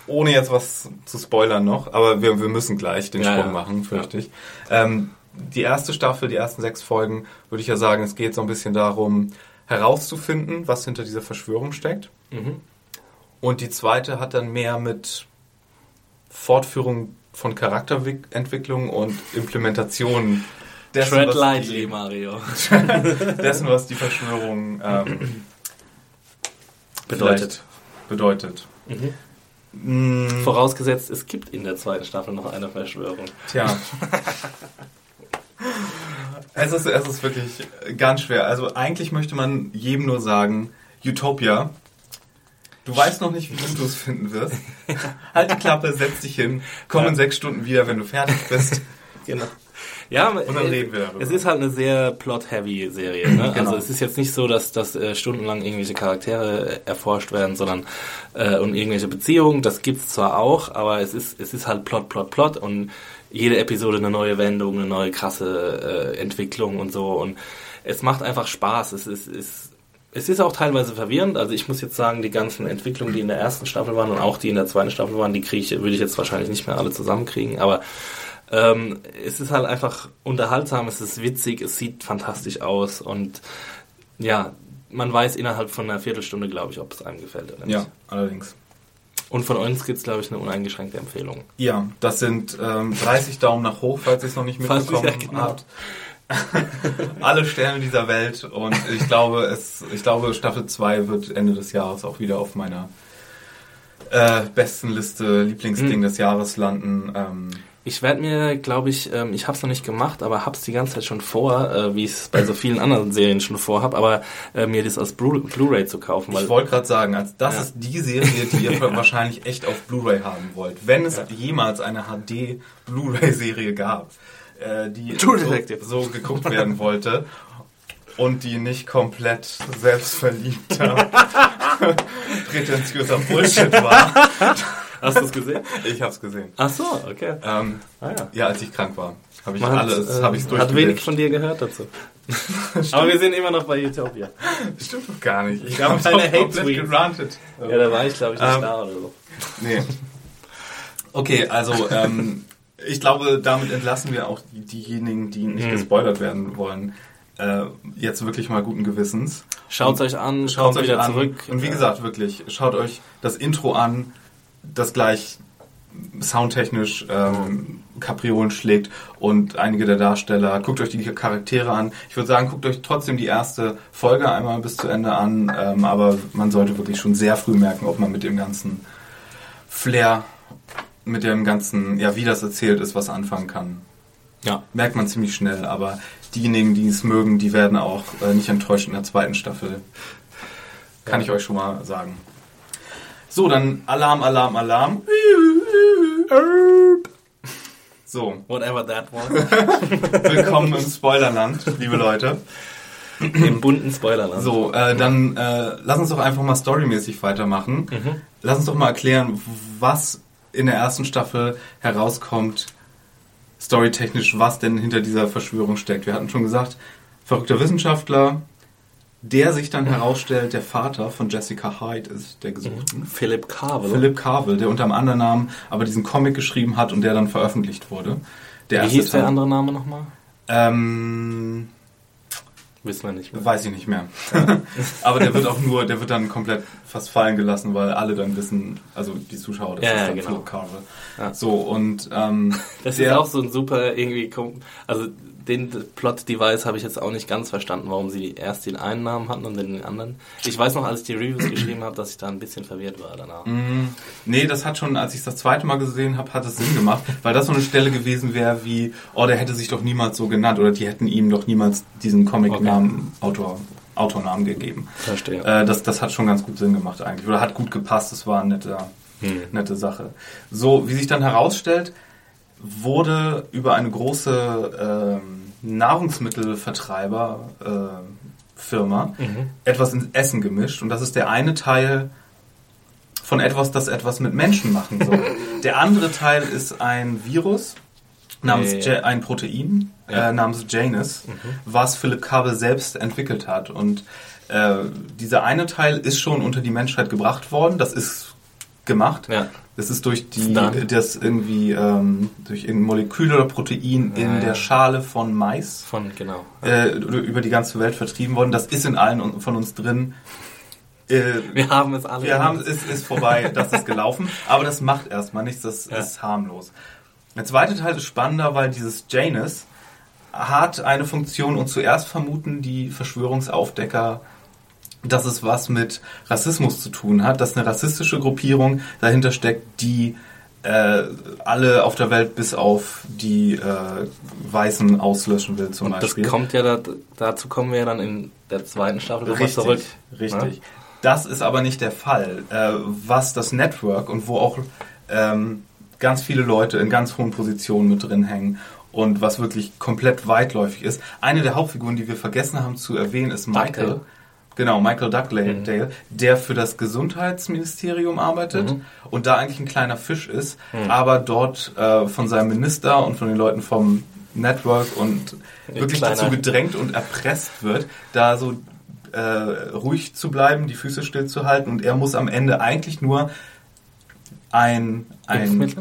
ohne jetzt was zu spoilern noch, aber wir, wir müssen gleich den Ja, Sprung ja. machen, fürchte ich. Ähm, die erste Staffel, die ersten sechs Folgen, würde ich ja sagen, es geht so ein bisschen darum, herauszufinden, was hinter dieser Verschwörung steckt. Mhm. Und die zweite hat dann mehr mit Fortführung von Charakterentwicklung und Implementation dessen, Tread was lightly, die, Mario. *laughs* dessen, was die Verschwörung ähm, Bedeutet. bedeutet. Mhm. Mm, Vorausgesetzt, es gibt in der zweiten Staffel noch eine Verschwörung. Tja. *laughs* es, ist, es ist wirklich ganz schwer. Also eigentlich möchte man jedem nur sagen, Utopia Du weißt noch nicht, wie du es finden wirst. *laughs* halt die Klappe, setz dich hin, komm in sechs Stunden wieder, wenn du fertig bist. *laughs* Genau. Ja, Und dann reden wir darüber. es ist halt eine sehr plot-heavy Serie. Ne? Genau. Also es ist jetzt nicht so, dass, dass äh, stundenlang irgendwelche Charaktere äh, erforscht werden, sondern äh, und irgendwelche Beziehungen. Das gibt's zwar auch, aber es ist es ist halt Plot, Plot, Plot und jede Episode eine neue Wendung, eine neue krasse äh, Entwicklung und so. Und es macht einfach Spaß. Es ist, es, es ist auch teilweise verwirrend. Also ich muss jetzt sagen, die ganzen Entwicklungen, die in der ersten Staffel waren und auch die in der zweiten Staffel waren, die kriege ich, würde ich jetzt wahrscheinlich nicht mehr alle zusammenkriegen. Aber ähm, es ist halt einfach unterhaltsam, es ist witzig, es sieht fantastisch aus und ja, man weiß innerhalb von einer Viertelstunde, glaube ich, ob es einem gefällt oder nicht. Ja, allerdings. Und von uns gibt es, glaube ich, eine uneingeschränkte Empfehlung. Ja, das sind ähm, 30 Daumen nach hoch, falls ihr es noch nicht mitbekommen ja, genau. habt. *laughs* Alle Sterne dieser Welt und ich glaube, es, ich glaube, Staffel 2 wird Ende des Jahres auch wieder auf meiner äh, besten Liste, Lieblingsding Mhm. des Jahres landen. Ähm, Ich werde mir, glaube ich, ähm, ich habe es noch nicht gemacht, aber habe es die ganze Zeit schon vor, äh, wie ich es bei so vielen anderen Serien schon vorhab, aber äh, mir das als Blu- Blu-ray zu kaufen, weil ich wollte gerade sagen, als das Ja. ist die Serie, die ihr *laughs* wahrscheinlich echt auf Blu-ray haben wollt. Wenn es jemals eine HD Blu-ray-Serie gab, äh, die so, so geguckt werden wollte und die nicht komplett selbstverliebter, *laughs* *laughs* prätentiöser Bullshit war. Hast du es gesehen? Ich hab's gesehen. Ach so, okay. Ähm, Ah, ja. ja, als ich krank war, habe ich Man alles, äh, habe ich hat wenig von dir gehört dazu. *laughs* aber wir sind immer noch bei Utopia. Stimmt doch gar nicht. Ich gab habe es Hate-Tweets. gerantet. Ja, da war ich, glaube ich, nicht Ähm, da oder so. Nee. Okay, also ähm, ich glaube, damit entlassen wir auch die, diejenigen, die nicht Mhm. gespoilert werden wollen, äh, jetzt wirklich mal guten Gewissens. Schaut euch an, Schaut euch wieder an. zurück. Und wie gesagt, wirklich, schaut euch das Intro an, das gleich soundtechnisch ähm, Kapriolen schlägt und einige der Darsteller. Guckt euch die Charaktere an. Ich würde sagen, guckt euch trotzdem die erste Folge einmal bis zu Ende an, ähm, aber man sollte wirklich schon sehr früh merken, ob man mit dem ganzen Flair, mit dem ganzen, ja, wie das erzählt ist, was anfangen kann. Ja. Merkt man ziemlich schnell, aber diejenigen, die es mögen, die werden auch äh, nicht enttäuscht in der zweiten Staffel. Kann Ja. ich euch schon mal sagen. So, dann Alarm, Alarm, Alarm. So, Whatever that was. *laughs* willkommen im Spoilerland, liebe Leute. Im bunten Spoilerland. So, äh, dann äh, lass uns doch einfach mal storymäßig weitermachen. Lass uns doch mal erklären, was in der ersten Staffel herauskommt, storytechnisch, was denn hinter dieser Verschwörung steckt. Wir hatten schon gesagt, verrückter Wissenschaftler, der sich dann herausstellt, der Vater von Jessica Hyde ist der Gesuchten. Philip Carvel. Philip Carvel, der unter einem anderen Namen aber diesen Comic geschrieben hat und der dann veröffentlicht wurde. Der Wie hieß der Teil. andere Name nochmal? Ähm, Wissen wir nicht mehr. Weiß ich nicht mehr. *laughs* Aber der wird auch nur, der wird dann komplett fast fallen gelassen, weil alle dann wissen, also die Zuschauer, das Ja, ist ja, dann genau. Philip Carvel. Ja. So, und ähm, Das der, ist auch so ein super irgendwie, also den Plot-Device habe ich jetzt auch nicht ganz verstanden, warum sie erst den einen Namen hatten und dann den anderen. Ich weiß noch, als ich die Reviews geschrieben habe, dass ich da ein bisschen verwirrt war danach. Mm, nee, das hat schon, als ich es das zweite Mal gesehen habe, hat es Sinn gemacht, weil das so eine Stelle gewesen wäre wie, oh, der hätte sich doch niemals so genannt oder die hätten ihm doch niemals diesen Comic-Namen, Autor, Autornamen gegeben. Verstehe. Äh, das, das hat schon ganz gut Sinn gemacht eigentlich. Oder hat gut gepasst, das war eine nette, Hm. nette Sache. So, wie sich dann herausstellt, wurde über eine große ähm, Nahrungsmittelvertreiber äh, Mhm. etwas ins Essen gemischt und das ist der eine Teil von etwas, das etwas mit Menschen machen soll. *laughs* der andere Teil ist ein Virus namens. Ja- ein Protein Ja. äh, namens Janus, was Philip Carvel selbst entwickelt hat und äh, dieser eine Teil ist schon unter die Menschheit gebracht worden. Das ist gemacht. Ja. Das ist durch die, Done. das irgendwie ähm, durch irgendein Molekül oder Protein in Ja, ja. der Schale von Mais Von, genau. äh, über die ganze Welt vertrieben worden. Das ist in allen von uns drin. Äh, Wir haben es alle. wir haben es ist, ist vorbei, das ist gelaufen, aber das macht erstmal nichts, das Ja. ist harmlos. Der zweite Teil ist spannender, weil dieses Janus hat eine Funktion und zuerst vermuten die Verschwörungsaufdecker, dass es was mit Rassismus zu tun hat, dass eine rassistische Gruppierung dahinter steckt, die äh, alle auf der Welt bis auf die äh, Weißen auslöschen will zum Und das Beispiel. kommt ja, da, dazu kommen wir ja dann in der zweiten Staffel Richtig, zurück. richtig. Ja? Das ist aber nicht der Fall. Äh, was das Network und wo auch ähm, ganz viele Leute in ganz hohen Positionen mit drin hängen und was wirklich komplett weitläufig ist. Eine der Hauptfiguren, die wir vergessen haben zu erwähnen, ist Michael. Dugdale. Genau, Michael Dugdale, der für das Gesundheitsministerium arbeitet und da eigentlich ein kleiner Fisch ist, aber dort äh, von seinem Minister und von den Leuten vom Network und wirklich kleiner- dazu gedrängt und erpresst wird, da so äh, ruhig zu bleiben, die Füße stillzuhalten und er muss am Ende eigentlich nur ein, ein?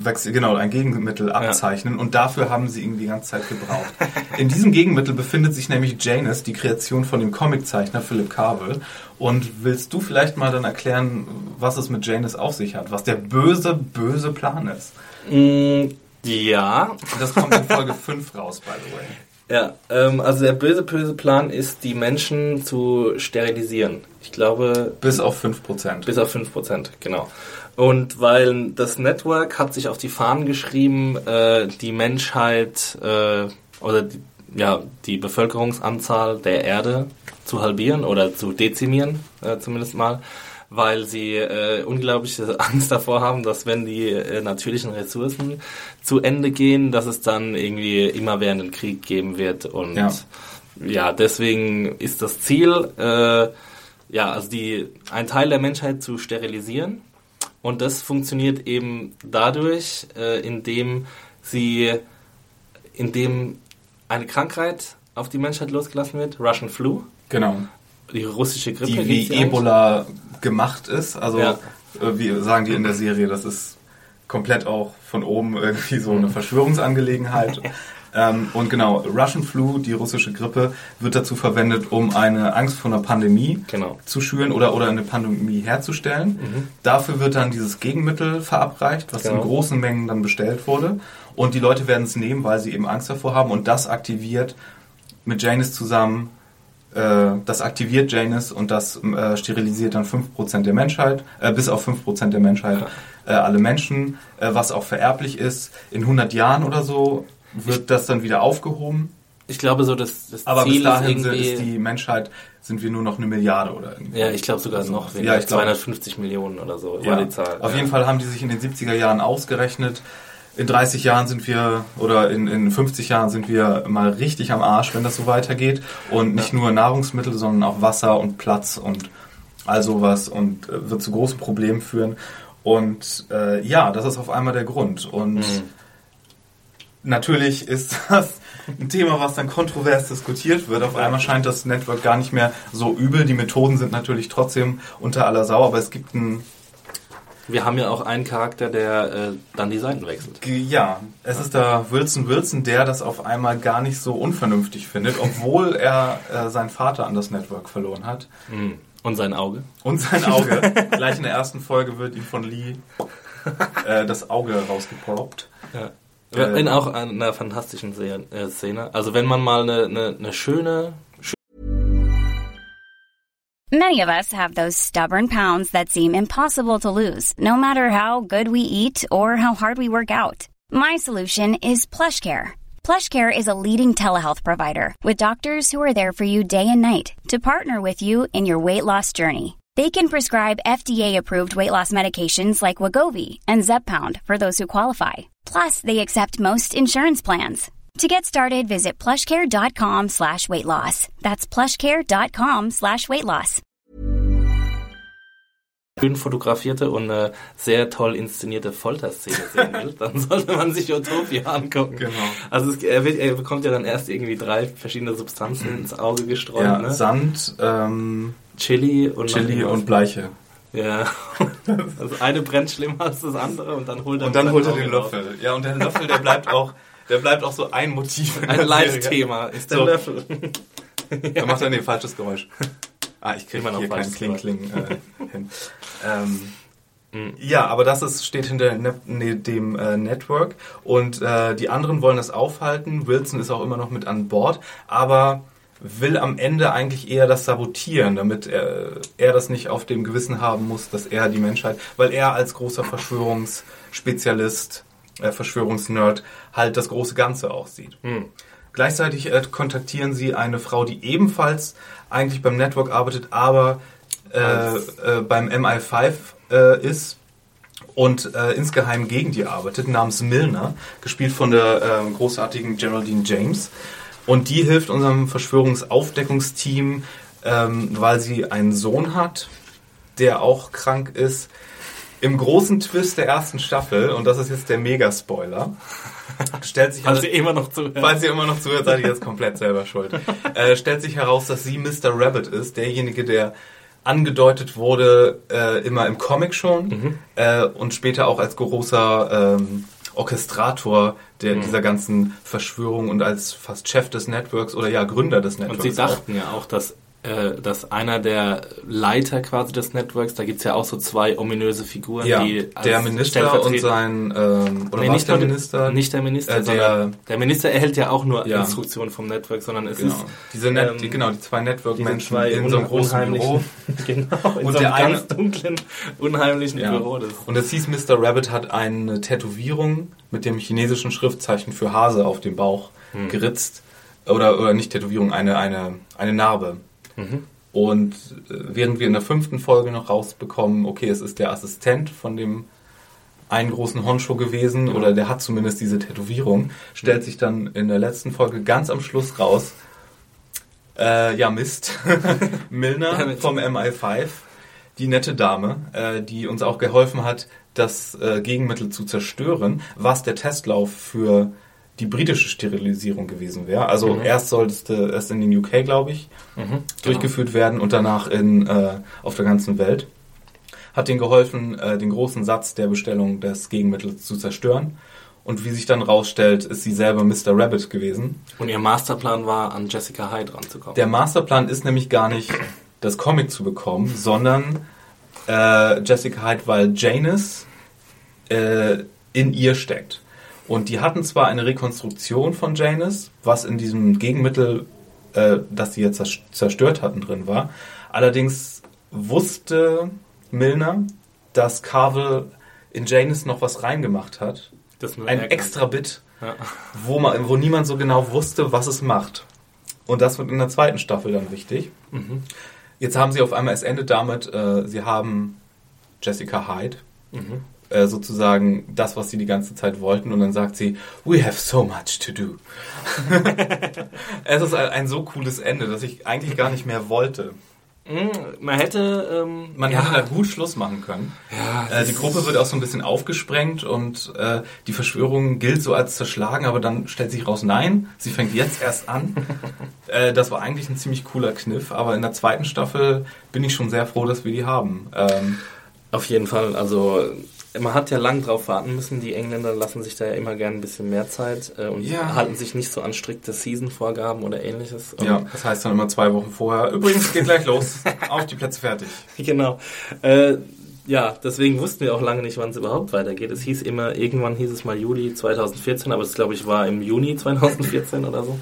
Wechsel, genau, ein Gegenmittel abzeichnen und dafür haben sie ihn die ganze Zeit gebraucht. In diesem Gegenmittel befindet sich nämlich Janus, die Kreation von dem Comiczeichner Philip Carville. Und willst du vielleicht mal dann erklären, was es mit Janus auf sich hat, was der böse, böse Plan ist? Mm, ja, Das kommt in Folge *laughs* 5 raus, by the way. Ja, ähm, also der böse, böse Plan ist, die Menschen zu sterilisieren. Ich glaube, Bis auf 5%. bis auf 5%, genau. Und weil das Network hat sich auf die Fahnen geschrieben, äh, die Menschheit äh, oder die, ja, die Bevölkerungsanzahl der Erde zu halbieren oder zu dezimieren, äh, zumindest mal, weil sie äh, unglaubliche *laughs* Angst davor haben, dass wenn die äh, natürlichen Ressourcen zu Ende gehen, dass es dann irgendwie immerwährenden Krieg geben wird und Ja. ja, deswegen ist das Ziel, äh, ja, also die, ein Teil der Menschheit zu sterilisieren. Und das funktioniert eben dadurch, äh, indem sie, indem eine Krankheit auf die Menschheit losgelassen wird, Russian Flu, Genau. die russische Grippe. Die wie sie eigentlich. Ebola gemacht ist. Also, Ja. äh, wie sagen die in der Serie, das ist komplett auch von oben irgendwie so eine *laughs* Verschwörungsangelegenheit. Ähm, und genau, Russian Flu, die russische Grippe, wird dazu verwendet, um eine Angst vor einer Pandemie Genau. zu schüren oder, oder eine Pandemie herzustellen. Dafür wird dann dieses Gegenmittel verabreicht, was in Genau. großen Mengen dann bestellt wurde. Und die Leute werden es nehmen, weil sie eben Angst davor haben. Und das aktiviert mit Janus zusammen äh, das aktiviert Janus und das äh, sterilisiert dann 5% der Menschheit, äh, bis auf 5% der Menschheit, äh, alle Menschen, äh, was auch vererblich ist. In 100 Jahren oder so wird das dann wieder aufgehoben. Ich glaube so, dass das Aber Ziel bis dahin ist ist die Menschheit, sind wir nur noch eine Milliarde oder irgendwie. ja, ich glaube sogar noch weniger. Ja, ich glaub- 250 Millionen oder so Ja. war die Zahl. Auf ja. jeden Fall haben die sich in den 70er Jahren ausgerechnet. In 30 Jahren sind wir, oder in, in 50 Jahren sind wir mal richtig am Arsch, wenn das so weitergeht. Und nicht nur Nahrungsmittel, sondern auch Wasser und Platz und all sowas und äh, wird zu großen Problemen führen. Und äh, ja, das ist auf einmal der Grund. Und natürlich ist das ein Thema, was dann kontrovers diskutiert wird. Auf einmal scheint das Network gar nicht mehr so übel. Die Methoden sind natürlich trotzdem unter aller Sau, aber es gibt ein Wir haben ja auch einen Charakter, der äh, dann die Seiten wechselt. Ja, es ist da Wilson Wilson, der das auf einmal gar nicht so unvernünftig findet, obwohl er äh, seinen Vater an das Network verloren hat. Und sein Auge. Und sein Auge. *laughs* Gleich in der ersten Folge wird ihm von Lee äh, das Auge rausgeproppt. Ja. Äh, In auch einer fantastischen Se äh, Szene. Also wenn man mal eine, eine, eine schöne, Many of us have those stubborn pounds that seem impossible to lose, no matter how good we eat or how hard we work out. My solution is PlushCare. PlushCare is a leading telehealth provider with doctors who are there for you day and night to partner with you in your weight loss journey. They can prescribe FDA-approved weight loss medications like Wagovi and Zepbound for those who qualify. Plus, they accept most insurance plans. To get started, visit plushcare.com slash weight loss. That's plushcare.com slash weight loss. schön fotografierte und eine sehr toll inszenierte Folterszene sehen will, dann *laughs* sollte man sich Utopia angucken. Genau. Also es, er, wird, er bekommt ja dann erst irgendwie drei verschiedene Substanzen ins Auge gestreut. Ja, ne? Sand, ähm, Chili und Chili und Bleiche. Ja. *laughs* Also eine brennt schlimmer als das andere und dann holt er Und dann holt er Auge den raus. Löffel. Ja, und der Löffel, der bleibt auch, der bleibt auch so ein Motiv. in Ein. Live-Thema ist der So. Löffel. *laughs* Da macht er nee, falsches Geräusch. Ah, ich kriege noch hier kein Kling-Kling äh, *laughs* hin. Ähm, Mhm. Ja, aber das ist, steht hinter ne, ne, dem äh, Network und äh, die anderen wollen das aufhalten. Wilson ist auch immer noch mit an Bord, aber will am Ende eigentlich eher das sabotieren, damit er, er das nicht auf dem Gewissen haben muss, dass er die Menschheit, weil er als großer Verschwörungsspezialist, äh, Verschwörungsnerd halt das große Ganze auch sieht. Gleichzeitig äh, kontaktieren sie eine Frau, die ebenfalls eigentlich beim Network arbeitet, aber äh, äh, beim MI5 äh, ist und äh, insgeheim gegen die arbeitet, namens Milner, gespielt von der äh, großartigen Geraldine James. Und die hilft unserem Verschwörungsaufdeckungsteam, ähm, weil sie einen Sohn hat, der auch krank ist. Im großen Twist der ersten Staffel, und das ist jetzt der Mega-Spoiler, *laughs* stellt sich Falls ihr immer noch zuhört. Falls ihr immer noch zuhört, seid ihr jetzt komplett selber schuld. *laughs* Äh, stellt sich heraus, dass sie Mr. Rabbit ist, derjenige, der angedeutet wurde, äh, immer im Comic schon äh, und später auch als großer ähm, Orchestrator der, dieser ganzen Verschwörung und als fast Chef des Networks oder ja Gründer des Networks. Und sie auch. dachten ja auch, dass, äh, dass einer der Leiter quasi des Networks, da gibt's ja auch so zwei ominöse Figuren, ja, die der Minister und sein ähm, oder Nee, nicht der Minister? Nicht der Minister, Äh, der- der Minister erhält ja auch nur Ja. Instruktionen vom Network, sondern es Genau. ist Diese Net ähm, die, genau, die zwei Network-Menschen in so einem großen Büro. *laughs* genau, in Und so einem eine- ganz dunklen, unheimlichen Ja. Büro. Das Und es hieß, Mr. Rabbit hat eine Tätowierung mit dem chinesischen Schriftzeichen für Hase auf dem Bauch Hm. geritzt. Oder, oder nicht Tätowierung, eine, eine, eine Narbe. Mhm. Und äh, während wir in der fünften Folge noch rausbekommen, okay, es ist der Assistent von dem einen großen Honcho gewesen oder der hat zumindest diese Tätowierung, stellt sich dann in der letzten Folge ganz am Schluss raus, äh, ja Mist, *laughs* Milner vom MI5, die nette Dame, äh, die uns auch geholfen hat, das äh, Gegenmittel zu zerstören, was der Testlauf für die britische Sterilisierung gewesen wäre. Also erst sollte es erst in den UK, glaube ich, durchgeführt werden und danach in, äh, auf der ganzen Welt. Hat denen geholfen, äh, den großen Satz der Bestellung des Gegenmittels zu zerstören. Und wie sich dann rausstellt, ist sie selber Mr. Rabbit gewesen. und ihr Masterplan war, an Jessica Hyde ranzukommen. Der Masterplan ist nämlich gar nicht, das Comic zu bekommen, sondern äh, Jessica Hyde, weil Janice äh, in ihr steckt. Und die hatten zwar eine Rekonstruktion von Janice, was in diesem Gegenmittel, äh, das sie jetzt zers- zerstört hatten, drin war. Allerdings wusste Milner, dass Carvel in Janice noch was reingemacht hat. Ein extra Bit, Ja. wo, man, wo niemand so genau wusste, was es macht. Und das wird in der zweiten Staffel dann wichtig. Mhm. Jetzt haben sie auf einmal, es endet damit, äh, sie haben Jessica Hyde, Mhm. Äh, sozusagen das, was sie die ganze Zeit wollten, und dann sagt sie, we have so much to do. *laughs* es ist ein, ein so cooles Ende, dass ich eigentlich gar nicht mehr wollte. Mm, Man hätte, ähm, Man ja, hätte da gut Schluss machen können. ja, Äh, die Gruppe wird auch so ein bisschen aufgesprengt und äh, die Verschwörung gilt so als zerschlagen, aber dann stellt sich raus, nein, sie fängt jetzt erst an. *laughs* äh, das war eigentlich ein ziemlich cooler Kniff, aber in der zweiten Staffel bin ich schon sehr froh, dass wir die haben. Ähm, Auf jeden Fall, also man hat ja lang drauf warten müssen. Die Engländer lassen sich da ja immer gerne ein bisschen mehr Zeit äh, und Ja. halten sich nicht so an strikte Season-Vorgaben oder ähnliches. Und ja, das heißt dann immer zwei Wochen vorher. Übrigens, geht gleich los. *laughs* Auf die Plätze fertig. Genau. Äh, ja, deswegen wussten wir auch lange nicht, wann es überhaupt weitergeht. Es hieß immer, irgendwann hieß es mal Juli 2014, aber es glaube ich war im Juni 2014 oder so.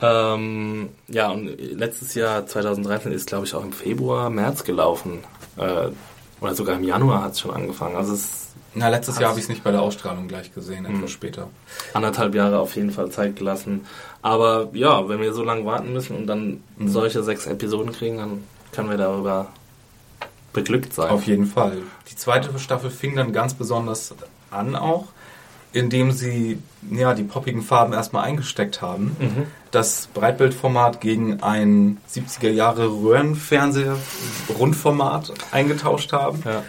Ähm, ja, und letztes Jahr 2013 ist glaube ich auch im Februar, März gelaufen. Äh, oder sogar im Januar hat es schon angefangen. Also es Na, letztes Jahr habe ich es nicht bei der Ausstrahlung gleich gesehen, etwas später. anderthalb Jahre auf jeden Fall Zeit gelassen. Aber ja, wenn wir so lange warten müssen und dann solche sechs Episoden kriegen, dann können wir darüber beglückt sein. Auf jeden Fall. Die zweite Staffel fing dann ganz besonders an auch, indem sie ja, die poppigen Farben erstmal eingesteckt haben. Das Breitbildformat gegen ein 70er Jahre Röhrenfernseher-Rundformat eingetauscht haben. Ja.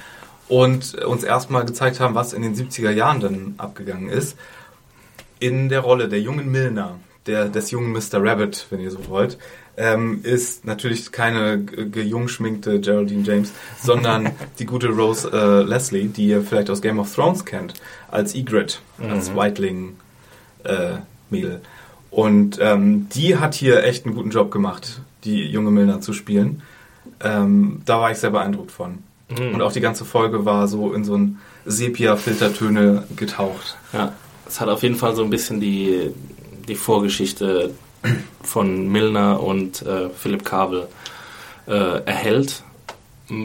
Und uns erstmal gezeigt haben, was in den 70er Jahren dann abgegangen ist. In der Rolle der jungen Milner, der, des jungen Mr. Rabbit, wenn ihr so wollt, ähm, ist natürlich keine ge- gejungschminkte Geraldine James, sondern *laughs* die gute Rose äh, Leslie, die ihr vielleicht aus Game of Thrones kennt, als Ygritte, als Whiteling äh. Und ähm, die hat hier echt einen guten Job gemacht, die junge Milner zu spielen. Ähm, da war ich sehr beeindruckt von. Und auch die ganze Folge war so in so ein Sepia-Filtertöne getaucht. Ja, es hat auf jeden Fall so ein bisschen die, die Vorgeschichte von Milner und äh, Philip Carvel äh, erhält.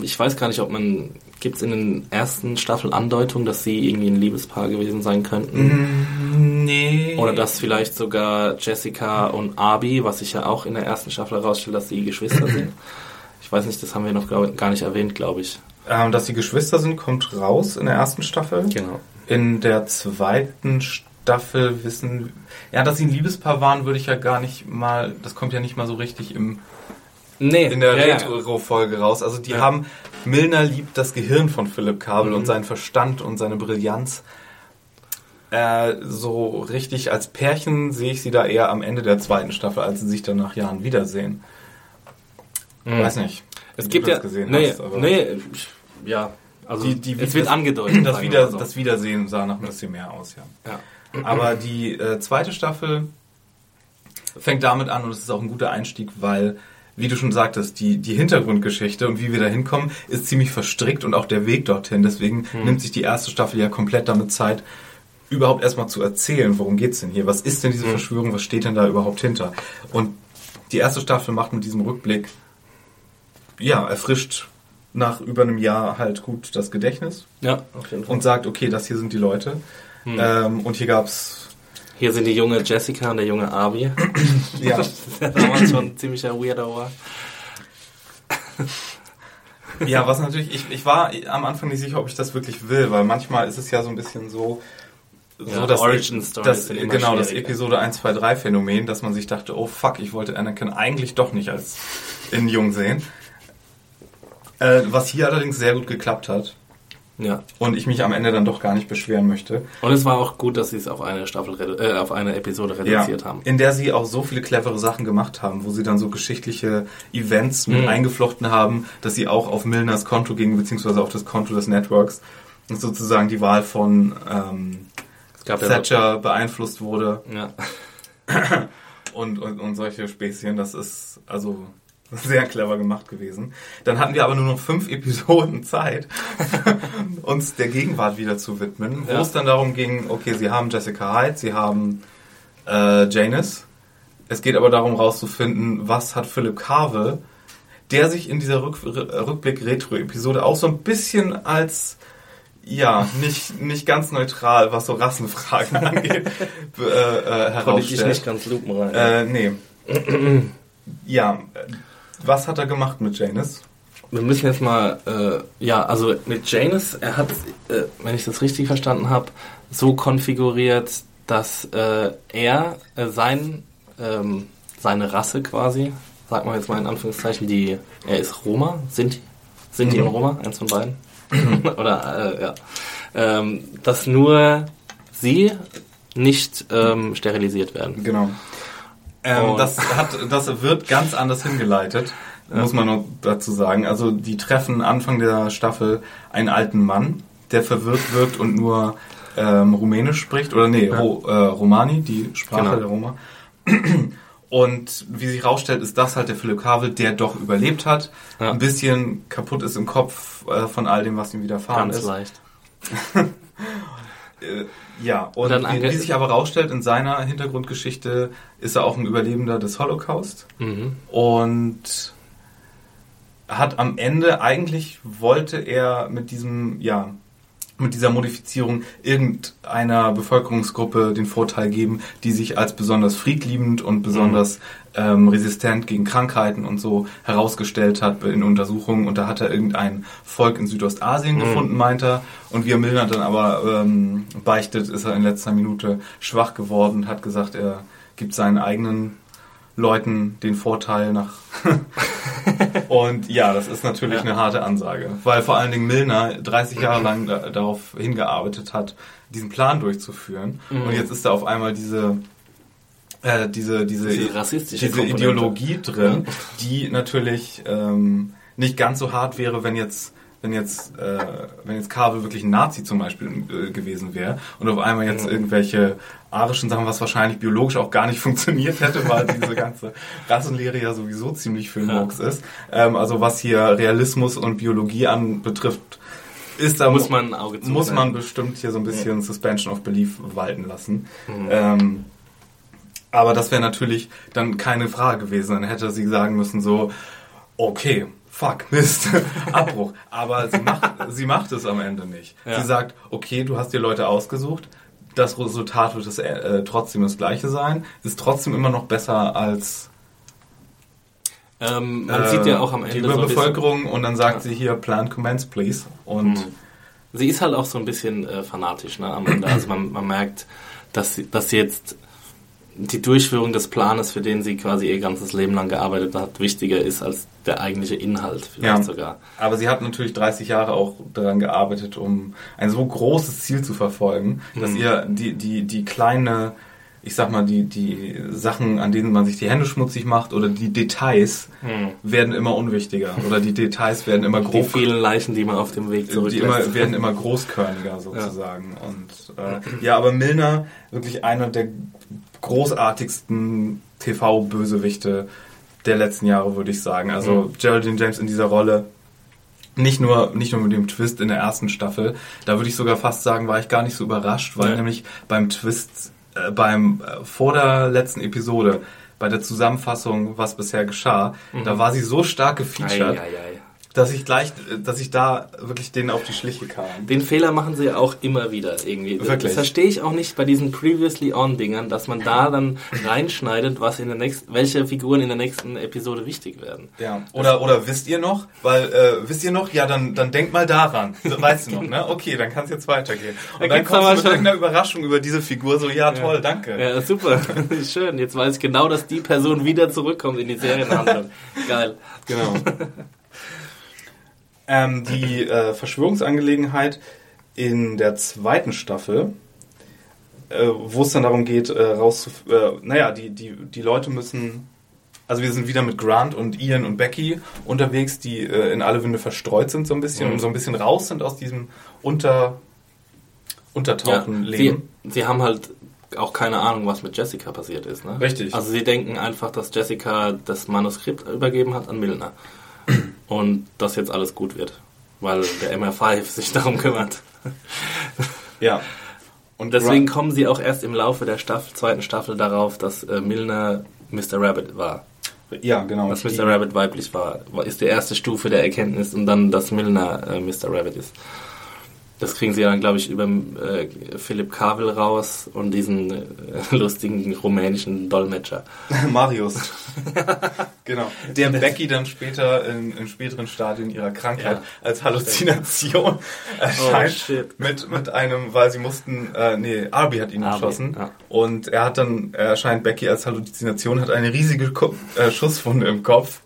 Ich weiß gar nicht, ob man. Gibt es in den ersten Staffeln Andeutungen, dass sie irgendwie ein Liebespaar gewesen sein könnten? Nee. Oder dass vielleicht sogar Jessica und Abi, was sich ja auch in der ersten Staffel herausstellt, dass sie Geschwister *clears throat* sind. Ich weiß nicht, das haben wir noch glaub, gar nicht erwähnt, glaube ich. Ähm, dass die Geschwister sind, kommt raus in der ersten Staffel. Genau. In der zweiten Staffel wissen, ja, dass sie ein Liebespaar waren, würde ich ja gar nicht mal, das kommt ja nicht mal so richtig im, Nee, in der ja, ja. Retro-Folge raus. Also die Ja. haben, Milner liebt das Gehirn von Philipp Kabel Mhm. und seinen Verstand und seine Brillanz. Äh, so richtig als Pärchen sehe ich sie da eher am Ende der zweiten Staffel, als sie sich dann nach Jahren wiedersehen. Mhm. Weiß nicht. Es gibt du ja. das gesehen nee, hast, nee, ja. Also Die- die- es wird das- angedeutet. das, Wieder, so. das Wiedersehen sah nach ein bisschen mehr aus, ja. ja. Aber die äh, zweite Staffel fängt damit an und es ist auch ein guter Einstieg, weil, wie du schon sagtest, die, die Hintergrundgeschichte und wie wir da hinkommen, ist ziemlich verstrickt und auch der Weg dorthin. Deswegen nimmt sich die erste Staffel ja komplett damit Zeit, überhaupt erstmal zu erzählen, worum geht's denn hier? Was ist denn diese Verschwörung? Was steht denn da überhaupt hinter? Und die erste Staffel macht mit diesem Rückblick, ja, erfrischt nach über einem Jahr halt gut das Gedächtnis ja, auf jeden Fall. und sagt, okay, das hier sind die Leute. Ähm, und hier gab's Hier sind die junge Jessica und der junge Abi. *clears throat* ja, *laughs* der damals schon ein ziemlicher Weirdo war. ja, was natürlich, ich, ich war am Anfang nicht sicher, ob ich das wirklich will, weil manchmal ist es ja so ein bisschen so, so Ja, das, Origin Stories das, genau, das. Episode 1, 2, 3 Phänomen, dass man sich dachte, oh fuck, ich wollte Anakin eigentlich doch nicht als in Jung sehen. Äh, was hier allerdings sehr gut geklappt hat Ja. und ich mich am Ende dann doch gar nicht beschweren möchte. Und es war auch gut, dass sie es auf eine Staffel, äh, auf eine Episode reduziert haben. In der sie auch so viele clevere Sachen gemacht haben, wo sie dann so geschichtliche Events mit Mhm. eingeflochten haben, dass sie auch auf Milners Konto gingen, beziehungsweise auf das Konto des Networks und sozusagen die Wahl von ähm, ja, Thatcher beeinflusst wurde ja. und, und, und solche Späßchen. Das ist also *laughs* sehr clever gemacht gewesen. Dann hatten wir aber nur noch fünf Episoden Zeit, *laughs* uns der Gegenwart wieder zu widmen, wo Ja. es dann darum ging, okay, sie haben Jessica Hyde, sie haben äh, Janice. Es geht aber darum rauszufinden, was hat Philip Carvel, der sich in dieser Rück Rückblick-Retro-Episode auch so ein bisschen als ja, nicht, nicht ganz neutral, was so Rassenfragen *laughs* angeht, äh, äh, herausstellt. nicht ganz lupenrein. Äh, nee. *clears throat* ja, was hat er gemacht mit Janice? Wir müssen jetzt mal, äh, ja, also mit Janus, er hat, äh, wenn ich das richtig verstanden habe, so konfiguriert, dass äh, er äh, sein, ähm, seine Rasse quasi, sag mal jetzt mal in Anführungszeichen, die, er ist Roma, Sinti, Sinti Mhm. und Roma, eins von beiden, *laughs* oder äh, ja, ähm, dass nur sie nicht ähm, sterilisiert werden. Genau. Ähm, das, hat, das wird ganz anders hingeleitet, muss man noch dazu sagen. Also die treffen Anfang der Staffel einen alten Mann, der verwirrt wirkt und nur ähm, Rumänisch spricht, oder nee, Ro, äh, Romani, die Sprache Genau. der Roma. Und wie sich herausstellt, ist das halt der Philipp Kavel, der doch überlebt hat, Ja. ein bisschen kaputt ist im Kopf äh, von all dem, was ihm widerfahren Ganz ist. leicht. *laughs* Äh, ja, und, Und dann wie, wie sich aber rausstellt, in seiner Hintergrundgeschichte ist er auch ein Überlebender des Holocaust Mhm. und hat am Ende eigentlich wollte er mit diesem, ja, mit dieser Modifizierung irgendeiner Bevölkerungsgruppe den Vorteil geben, die sich als besonders friedliebend und besonders ähm, resistent gegen Krankheiten und so herausgestellt hat in Untersuchungen. Und da hat er irgendein Volk in Südostasien gefunden, meint er. Und wie er Milner dann aber ähm, beichtet, ist er in letzter Minute schwach geworden, hat gesagt, er gibt seinen eigenen Leuten den Vorteil nach. *laughs* und ja, das ist natürlich Ja. eine harte Ansage, weil vor allen Dingen Milner 30 Jahre lang da, darauf hingearbeitet hat, diesen Plan durchzuführen. Und jetzt ist da auf einmal diese äh, diese diese Diese rassistische diese Komponente. Ideologie drin, die natürlich ähm, nicht ganz so hart wäre, wenn jetzt wenn jetzt äh, wenn jetzt Kabel wirklich ein Nazi zum Beispiel äh, gewesen wäre und auf einmal jetzt irgendwelche arischen Sachen, was wahrscheinlich biologisch auch gar nicht *laughs* funktioniert hätte, weil diese ganze Rassenlehre ja sowieso ziemlich für Ja. Murks ist. Ähm, also was hier Realismus und Biologie anbetrifft, ist da Muss man ein Auge zu muss man bestimmt hier so ein bisschen Suspension of Belief walten lassen. Mhm. Ähm, aber das wäre natürlich dann keine Frage gewesen. Dann hätte sie sagen müssen so, okay, fuck, Mist, *laughs* Abbruch. Aber sie macht, sie macht es am Ende nicht. Ja. Sie sagt, okay, du hast dir Leute ausgesucht. Das Resultat wird das, äh, trotzdem das gleiche sein. Ist trotzdem immer noch besser als Ähm, man äh, sieht ja auch am die Ende so bisschen, Überbevölkerung und dann sagt sie hier Plant Commence, please. Und Mhm. sie ist halt auch so ein bisschen äh, fanatisch ne, am Ende. Also man, man merkt, dass sie, dass sie jetzt die Durchführung des Planes, für den sie quasi ihr ganzes Leben lang gearbeitet hat, wichtiger ist als der eigentliche Inhalt vielleicht Ja. sogar. Aber sie hat natürlich 30 Jahre auch daran gearbeitet, um ein so großes Ziel zu verfolgen, dass Mhm. ihr die, die, die kleine, ich sag mal, die, die Sachen, an denen man sich die Hände schmutzig macht oder die Details werden immer unwichtiger oder die Details werden immer Mhm. Die vielen Leichen, die man auf dem Weg die zurücklässt. immer, werden immer *laughs* großkörniger sozusagen. Und äh, ja, aber Milner, wirklich einer der großartigsten TV-Bösewichte der letzten Jahre, würde ich sagen. Also Mhm. Geraldine James in dieser Rolle nicht nur, nicht nur mit dem Twist in der ersten Staffel, da würde ich sogar fast sagen, war ich gar nicht so überrascht, weil Ja. nämlich beim Twist, äh, beim, äh, vor der letzten Episode, bei der Zusammenfassung, was bisher geschah, da war sie so stark gefeatured, Mhm. Ei, ei, ei. Dass ich gleich, dass ich da wirklich denen auf die Schliche kam. Den Fehler machen sie ja auch immer wieder irgendwie. Wirklich? Das verstehe ich auch nicht bei diesen Previously On-Dingern, dass man da dann reinschneidet, was in der nächsten, welche Figuren in der nächsten Episode wichtig werden. Ja, oder, oder wisst ihr noch? Weil, äh, wisst ihr noch? Ja, dann, dann denk mal daran. *laughs* Weißt du noch, ne? Okay, dann kann es jetzt weitergehen. Und Da dann kommst aber du mit irgendeiner Überraschung über diese Figur so, ja, toll, danke. Ja, super. *laughs* Schön. Jetzt weiß ich genau, dass die Person wieder zurückkommt in die Serienhandlung. *laughs* Geil. Genau. Ähm, die äh, Verschwörungsangelegenheit in der zweiten Staffel, äh, wo es dann darum geht, äh, raus, äh, naja, die, die, die Leute müssen, also wir sind wieder mit Grant und Ian und Becky unterwegs, die äh, in alle Winde verstreut sind so ein bisschen Mhm. und so ein bisschen raus sind aus diesem Unter, Untertauchen sie, leben. sie haben halt auch keine Ahnung, was mit Jessica passiert ist. Ne? Richtig. Also sie denken einfach, dass Jessica das Manuskript übergeben hat an Milner. Und dass jetzt alles gut wird. Weil der MR5 *laughs* sich darum kümmert. Ja. Und Deswegen Grant- kommen sie auch erst im Laufe der Staffel, zweiten Staffel darauf, dass äh, Milner Mr. Rabbit war. ja, genau. Dass Mr. Rabbit weiblich war, war- ist die erste Stufe der Erkenntnis und dann, dass Milner äh, Mr. Rabbit ist. Das kriegen sie dann, glaube ich, über äh, Philipp Kavel raus und diesen äh, *laughs* lustigen rumänischen Dolmetscher. *laughs* Marius. *laughs* genau. Der Becky dann später in, in späteren Stadien ihrer Krankheit Ja. als Halluzination erscheint. Oh, shit. Mit, mit einem, weil sie mussten, äh, nee, Arby hat ihn Arby, erschossen. ja. Und er hat dann, er erscheint Becky als Halluzination, hat eine riesige Ko äh, Schusswunde im Kopf.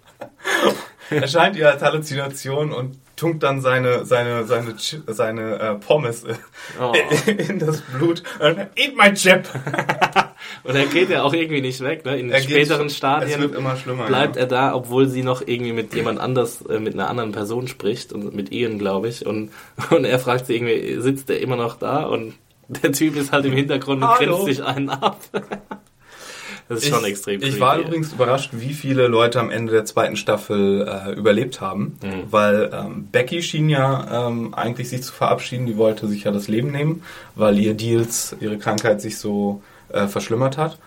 erscheint ihr als Halluzination und tunkt dann seine, seine, seine, seine äh, Pommes äh, Oh. in das Blut. Und, Eat my chip! *laughs* Und er geht ja auch irgendwie nicht weg, ne? In Er geht- späteren es Stadien bleibt ja. er da, obwohl sie noch irgendwie mit jemand anders, äh, mit einer anderen Person spricht und mit Ian, glaube ich. Und, und er fragt sie irgendwie, sitzt er immer noch da? Und der Typ ist halt im Hintergrund und Hallo. grinst sich einen ab. *laughs* Das ist schon extrem Ich war creepy. übrigens überrascht, wie viele Leute am Ende der zweiten Staffel äh, überlebt haben, Mhm. weil ähm, Becky schien ja ähm, eigentlich sich zu verabschieden, die wollte sich ja das Leben nehmen, weil ihr Deals, ihre Krankheit sich so äh, verschlimmert hat.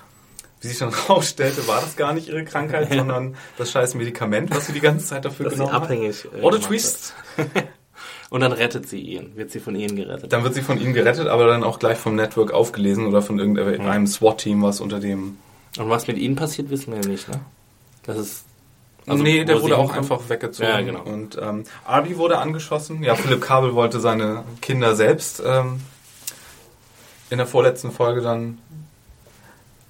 Wie sich dann *laughs* rausstellte, war das gar nicht ihre Krankheit, *laughs* sondern das scheiß Medikament, was sie die ganze Zeit dafür Dass sie genommen abhängig äh, hat. Gemacht twist! *laughs* Und dann rettet sie ihn, wird sie von ihnen gerettet. Dann wird sie von ihnen gerettet, aber dann auch gleich vom Network aufgelesen oder von irgendeinem SWAT-Team, was unter dem Und was mit ihnen passiert, wissen wir ja nicht, ne? Das ist. also, nee, der wurde auch einfach weggezogen. Ja, genau. Und ähm, Arby wurde angeschossen. Ja, Philipp Kabel wollte seine Kinder selbst ähm, in der vorletzten Folge dann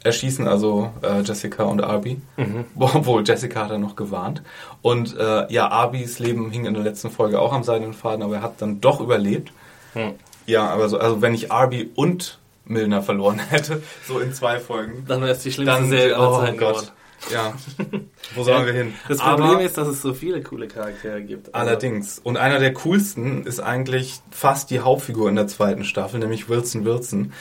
erschießen, also äh, Jessica und Arby. Mhm. *laughs* Obwohl Jessica hat er noch gewarnt. Und äh, ja, Arbys Leben hing in der letzten Folge auch am seidenen Faden, aber er hat dann doch überlebt. Hm. Ja, aber so, also wenn ich Arby und Milner verloren hätte, so in zwei Folgen, Dann wäre es die schlimmste dann Serie aller oh Zeiten Gott. Ja. Wo sollen wir hin? Das Aber- Problem ist, dass es so viele coole Charaktere gibt. Also, Allerdings. Und einer der coolsten ist eigentlich fast die Hauptfigur in der zweiten Staffel, nämlich Wilson Wilson,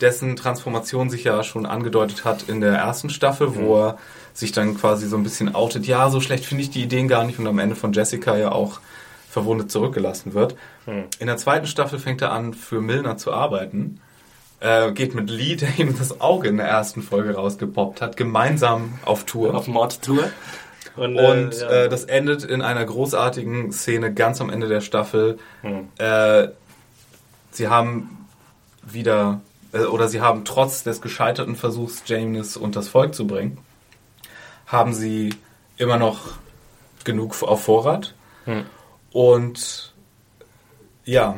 dessen Transformation sich ja schon angedeutet hat in der ersten Staffel, wo er sich dann quasi so ein bisschen outet. Ja, so schlecht finde ich die Ideen gar nicht und am Ende von Jessica ja auch verwundet zurückgelassen wird. In der zweiten Staffel fängt er an, für Milner zu arbeiten. Äh, geht mit Lee, der ihm das Auge in der ersten Folge rausgepoppt hat, gemeinsam auf Tour. auf Mordtour. Und, Und ja. äh, das endet in einer großartigen Szene ganz am Ende der Staffel. Hm. Äh, sie haben wieder, äh, oder sie haben trotz des gescheiterten Versuchs, James und das Volk zu bringen, haben sie immer noch genug auf Vorrat. Hm. Und ja,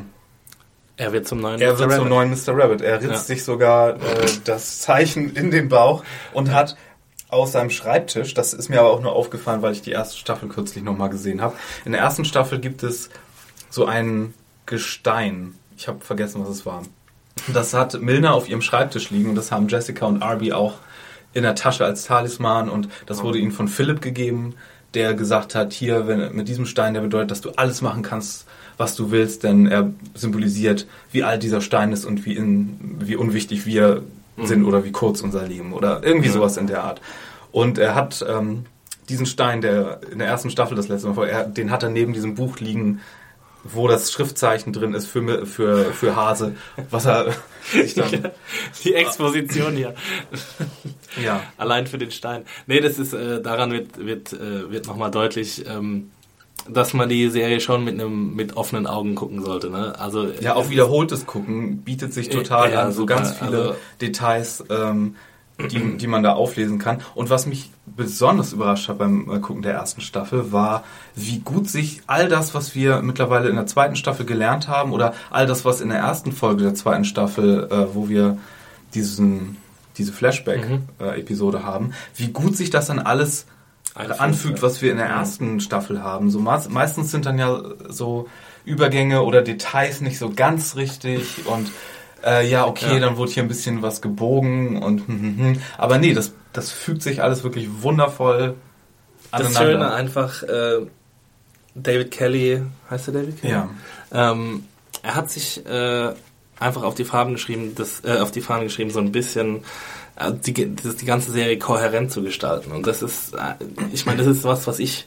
Er wird zum neuen er wird Mr. zum Rabbit. neuen Mr. Rabbit. Er ritzt Ja. sich sogar äh, das Zeichen in den Bauch und hat aus seinem Schreibtisch, das ist mir aber auch nur aufgefallen, weil ich die erste Staffel kürzlich nochmal gesehen habe. In der ersten Staffel gibt es so ein Gestein. Ich habe vergessen, was es war. Das hat Milner auf ihrem Schreibtisch liegen und das haben Jessica und Arby auch in der Tasche als Talisman und das wurde ihnen von Philipp gegeben, der gesagt hat, hier, wenn, mit diesem Stein, der bedeutet, dass du alles machen kannst, was du willst, denn er symbolisiert, wie alt dieser Stein ist und wie, in, wie unwichtig wir sind oder wie kurz unser Leben oder irgendwie sowas in der Art. Und er hat ähm, diesen Stein, der in der ersten Staffel das letzte Mal vor, er, den hat er neben diesem Buch liegen, wo das Schriftzeichen drin ist für, für, für Hase, was er *laughs* sich dann, Die Exposition hier. ja. Allein für den Stein. Nee, das ist, äh, daran wird, wird, äh, wird nochmal deutlich, ähm, dass man die Serie schon mit einem, mit offenen Augen gucken sollte, ne? Also, Ja, auch wiederholtes Gucken bietet sich total Ja, an, so super. ganz viele Also- Details, ähm, die, die man da auflesen kann. Und was mich besonders überrascht hat beim äh, Gucken der ersten Staffel, war, wie gut sich all das, was wir mittlerweile in der zweiten Staffel gelernt haben, oder all das, was in der ersten Folge der zweiten Staffel, äh, wo wir diesen, diese Flashback-Episode haben, wie gut sich das dann alles Einfügt, anfügt, was wir in der ersten Staffel haben. So meist- meistens sind dann ja so Übergänge oder Details nicht so ganz richtig und äh, ja, okay, Ja. dann wurde hier ein bisschen was gebogen und hm, hm, hm. aber nee, das, das fügt sich alles wirklich wundervoll das Schöne einfach, äh, David Kelly, heißt er David Kelly? Ja. Ähm, er hat sich äh, einfach auf die Farben geschrieben, das, äh, auf die Fahne geschrieben, so ein bisschen äh, die, das, die ganze Serie kohärent zu gestalten. Und das ist, äh, ich meine, das ist was, was ich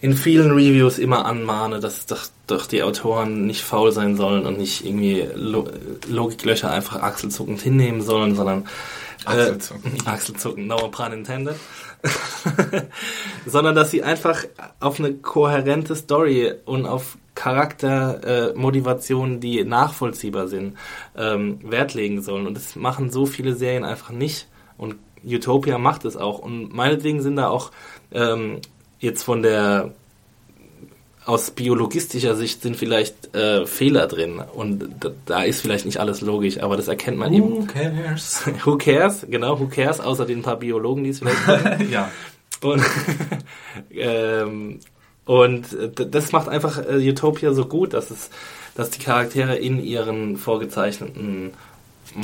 in vielen Reviews immer anmahne, dass doch, doch die Autoren nicht faul sein sollen und nicht irgendwie Lo Logiklöcher einfach achselzuckend hinnehmen sollen, sondern Achselzucken. Äh, Achselzucken, *laughs* no pun intended. *laughs* sondern dass sie einfach auf eine kohärente Story und auf Charaktermotivationen, äh, Motivationen, die nachvollziehbar sind, ähm, Wert legen sollen. Und das machen so viele Serien einfach nicht. Und Utopia macht es auch. Und meinetwegen sind da auch ähm, jetzt von der aus biologistischer Sicht sind vielleicht äh, Fehler drin und da, ist vielleicht nicht alles logisch, aber das erkennt man eben. Who cares? *laughs* Who cares? Genau, who cares? Außer den paar Biologen, die es vielleicht *laughs* ja. Und, *laughs* ähm, und äh, das macht einfach äh, Utopia so gut, dass es, dass die Charaktere in ihren vorgezeichneten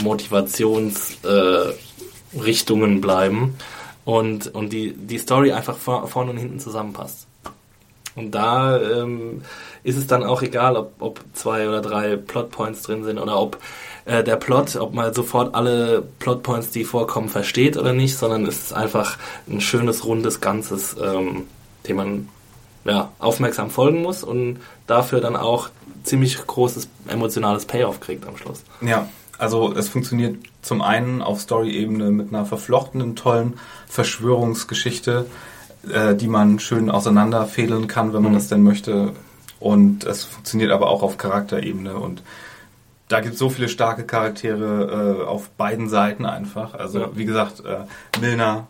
Motivationsrichtungen äh, bleiben und, und die, die Story einfach vor, vorne und hinten zusammenpasst. Und da ähm, ist es dann auch egal, ob, ob zwei oder drei Plotpoints drin sind oder ob äh, der Plot, ob man sofort alle Plotpoints, die vorkommen, versteht oder nicht, sondern es ist einfach ein schönes, rundes Ganzes, ähm, dem man ja, aufmerksam folgen muss und dafür dann auch ziemlich großes emotionales Payoff kriegt am Schluss. Ja, also es funktioniert zum einen auf Story-Ebene mit einer verflochtenen, tollen Verschwörungsgeschichte, äh, die man schön auseinanderfädeln kann, wenn man Mhm. das denn möchte. Und es funktioniert aber auch auf Charakterebene und da gibt es so viele starke Charaktere äh, auf beiden Seiten einfach. Also Ja. wie gesagt, äh, Milner.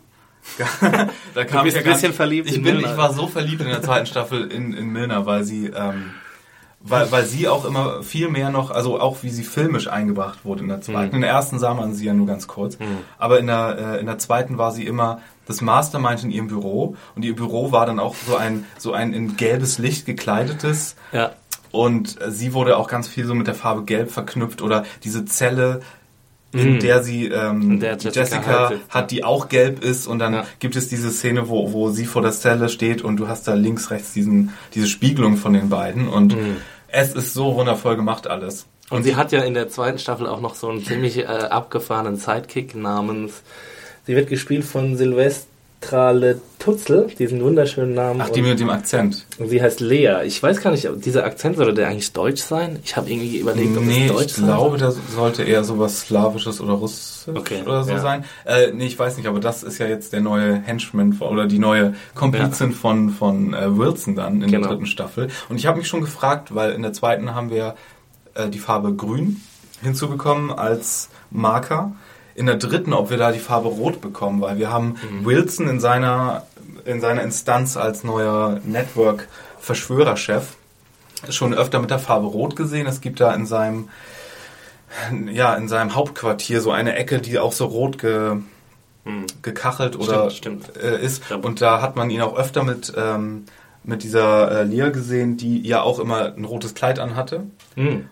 *laughs* da kam ich ein bisschen verliebt Ich in bin, Milner. ich war so verliebt in der zweiten Staffel in, in Milner, weil sie ähm, weil, weil sie auch immer viel mehr noch, also auch wie sie filmisch eingebracht wurde in der zweiten. Mhm. In der ersten sah man sie ja nur ganz kurz. Aber in der, äh, in der zweiten war sie immer das Mastermind in ihrem Büro. Und ihr Büro war dann auch so ein, so ein in gelbes Licht gekleidetes. Ja. Und sie wurde auch ganz viel so mit der Farbe Gelb verknüpft. Oder diese Zelle, in Mhm. der sie ähm, der Jessica Jessica, hat, die auch gelb ist. Und dann Ja. gibt es diese Szene, wo, wo sie vor der Zelle steht und du hast da links, rechts diesen, diese Spiegelung von den beiden. Und es ist so wundervoll gemacht alles. Und sie hat ja in der zweiten Staffel auch noch so einen ziemlich äh, abgefahrenen Sidekick namens. Sie wird gespielt von Silvestra Letutzel, diesen wunderschönen Namen. Ach, die mit dem Akzent. und sie heißt Lea. Ich weiß gar nicht, ob dieser Akzent sollte der eigentlich deutsch sein? Ich habe irgendwie überlegt, ob Nee, es deutsch ich sein glaube, das sollte eher sowas Slawisches oder Russisch Okay, oder so ja. sein. Äh, nee, ich weiß nicht, aber das ist ja jetzt der neue Henchman von- oder die neue Komplizin von, von äh, Wilson dann in Genau. der dritten Staffel. Und ich habe mich schon gefragt, weil in der zweiten haben wir äh, die Farbe grün hinzubekommen als Marker. In der dritten, ob wir da die Farbe rot bekommen, weil wir haben Mhm. Wilson in seiner in seiner Instanz als neuer Network-Verschwörerchef schon öfter mit der Farbe Rot gesehen. Es gibt da in seinem, ja, in seinem Hauptquartier so eine Ecke, die auch so rot ge, gekachelt oder Stimmt, stimmt. Äh, ist. Und da hat man ihn auch öfter mit, ähm, mit dieser äh, Lia gesehen, die ja auch immer ein rotes Kleid anhatte. Hm.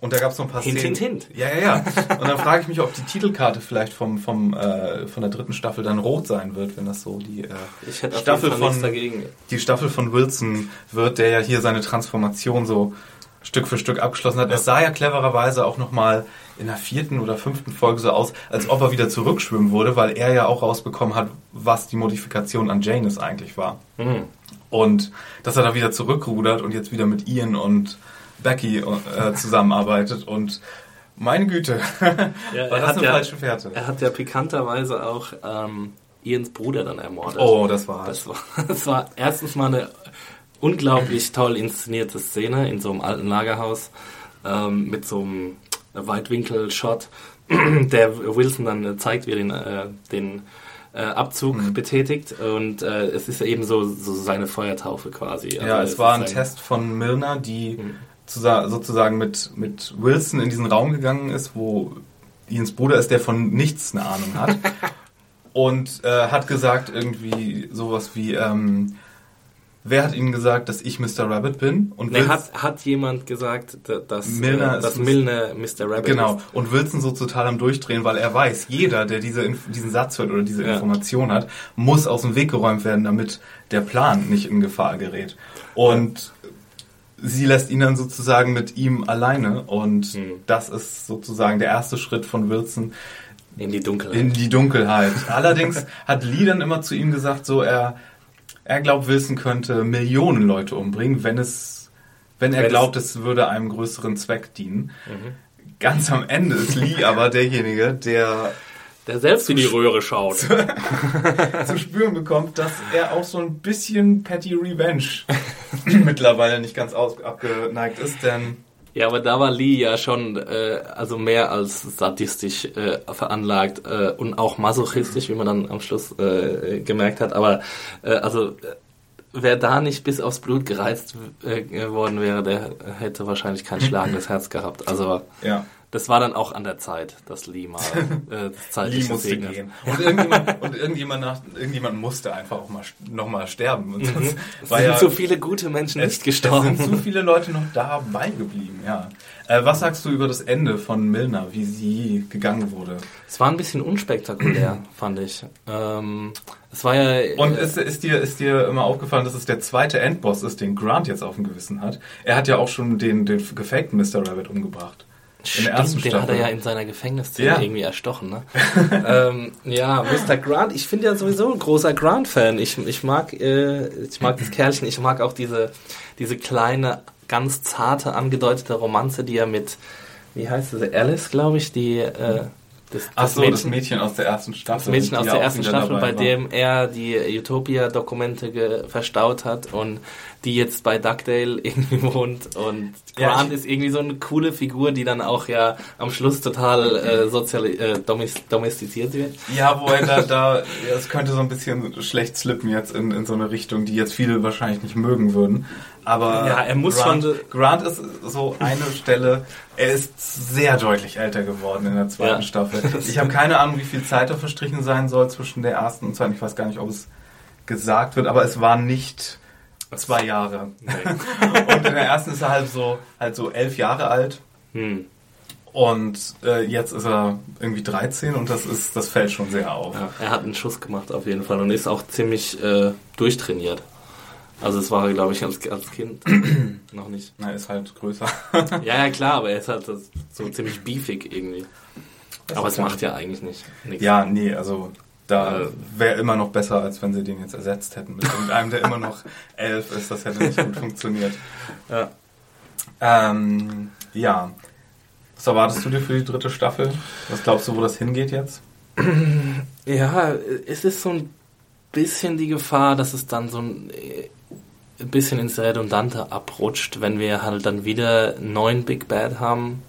Und da gab es so ein paar Hint, Szenen. hint, hint. Ja, ja, ja. Und dann frage ich mich, ob die Titelkarte vielleicht vom, vom, äh, von der dritten Staffel dann rot sein wird, wenn das so die äh, Staffel von die Staffel von Wilson wird, der ja hier seine Transformation so Stück für Stück abgeschlossen hat. Es sah ja clevererweise auch nochmal in der vierten oder fünften Folge so aus, als ob er wieder zurückschwimmen würde, weil er ja auch rausbekommen hat, was die Modifikation an Janus eigentlich war. Hm. Und dass er da wieder zurückrudert und jetzt wieder mit Ian und Becky äh, zusammenarbeitet und meine Güte, *laughs* Ja, war er das hat eine ja- falsche Fährte. Er hat ja pikanterweise auch ähm, Ians Bruder dann ermordet. Oh, das war Das war, *laughs* das war erstens mal eine unglaublich toll inszenierte Szene in so einem alten Lagerhaus ähm, mit so einem Weitwinkel-Shot, *clears throat* der Wilson dann äh, zeigt, wie er den, äh, den äh, Abzug Mhm. betätigt und äh, es ist eben so, so seine Feuertaufe quasi. Also Ja, es war ein Test von Milner, die zusa- sozusagen mit, mit Wilson in diesen Raum gegangen ist, wo Ians Bruder ist, der von nichts eine Ahnung hat. *laughs* und äh, hat gesagt irgendwie sowas wie, ähm, wer hat Ihnen gesagt, dass ich Mr. Rabbit bin? Und Nee, hat, hat jemand gesagt, da- dass Milner äh, dass Milner Mr. Rabbit Genau. ist? Und Wilson so total am Durchdrehen, weil er weiß, jeder, der diese, Inf- diesen Satz hört oder diese Ja. Information hat, muss aus dem Weg geräumt werden, damit der Plan nicht in Gefahr gerät. Und sie lässt ihn dann sozusagen mit ihm alleine. Und Hm. das ist sozusagen der erste Schritt von Wilson In die Dunkelheit. in die Dunkelheit. Allerdings hat Lee dann immer zu ihm gesagt, so er, er glaubt, Wilson könnte Millionen Leute umbringen, wenn es, wenn er glaubt, es würde einem größeren Zweck dienen. Mhm. Ganz am Ende ist Lee aber derjenige, der der selbst in die Röhre schaut. *laughs* zu spüren bekommt, dass er auch so ein bisschen Petty Revenge *laughs* mittlerweile nicht ganz aus, abgeneigt ist, denn Ja, aber da war Lee ja schon äh, also mehr als sadistisch äh, veranlagt äh, und auch masochistisch, wie man dann am Schluss äh, gemerkt hat. Aber äh, also äh, wer da nicht bis aufs Blut gereizt äh, geworden wäre, der hätte wahrscheinlich kein schlagendes *laughs* Herz gehabt. Also ja, das war dann auch an der Zeit, dass Lee mal äh, das *laughs* Lee musste gehen. Und irgendjemand, und irgendjemand, nach, irgendjemand musste einfach auch mal nochmal sterben. Und sonst Es sind ja, so viele gute Menschen nicht gestorben. Es sind so viele Leute noch dabei geblieben, ja. Äh, was sagst du über das Ende von Milner, wie sie gegangen wurde? Es war ein bisschen unspektakulär, *clears throat* fand ich. Ähm, es war ja. Und äh, ist, ist, dir, ist dir immer aufgefallen, dass es der zweite Endboss ist, den Grant jetzt auf dem Gewissen hat? Er hat ja auch schon den, den gefakten Mr. Rabbit umgebracht. Stimmt, den hat er ja in seiner Gefängnisszene Ja. irgendwie erstochen, ne? *laughs* ähm, ja, Mr. Grant, ich bin ja sowieso ein großer Grant-Fan. Ich, ich mag, äh, ich mag das Kerlchen, ich mag auch diese, diese kleine, ganz zarte, angedeutete Romanze, die er mit, wie heißt sie, Alice, glaube ich, die, äh, das, Ach das so, das Mädchen aus der ersten das Staffel. Mädchen aus der ersten Staffel, bei war. dem er die Utopia-Dokumente verstaut hat und die jetzt bei Duckdale *laughs* irgendwie wohnt. Und Ja, Grant ich- ist irgendwie so eine coole Figur, die dann auch ja am Schluss total äh, soziali äh, domestiziert wird. Ja, wo er da, da ja, es könnte so ein bisschen schlecht slippen jetzt in, in so eine Richtung, die jetzt viele wahrscheinlich nicht mögen würden. Aber Ja, er muss Grant, schon- Grant ist so eine Stelle, er ist sehr deutlich älter geworden in der zweiten Ja. Staffel. *laughs* Ich habe keine Ahnung, wie viel Zeit da verstrichen sein soll zwischen der ersten und zweiten. Ich weiß gar nicht, ob es gesagt wird, aber es waren nicht zwei Jahre. *laughs* Und in der ersten ist er halt so, halt so elf Jahre alt. Hm. Und äh, jetzt ist er irgendwie 13 und das ist, das fällt schon sehr auf. Ja, er hat einen Schuss gemacht auf jeden Fall und ist auch ziemlich äh, durchtrainiert. Also es war, glaube ich, als, als Kind *clears throat* noch nicht. Na, ist halt größer. *laughs* Ja, ja, klar, aber er ist halt das- so ziemlich beefig irgendwie. Aber es macht ja eigentlich nicht nichts. ja, nee, also da wäre immer noch besser, als wenn sie den jetzt ersetzt hätten mit irgendeinem, der immer noch *laughs* elf ist. Das hätte nicht gut funktioniert. Ja. Ähm, ja. Was erwartest du dir für die dritte Staffel? Was glaubst du, wo das hingeht jetzt? Ja, es ist so ein bisschen die Gefahr, dass es dann so ein, ein bisschen ins Redundante abrutscht, wenn wir halt dann wieder einen neuen Big Bad haben,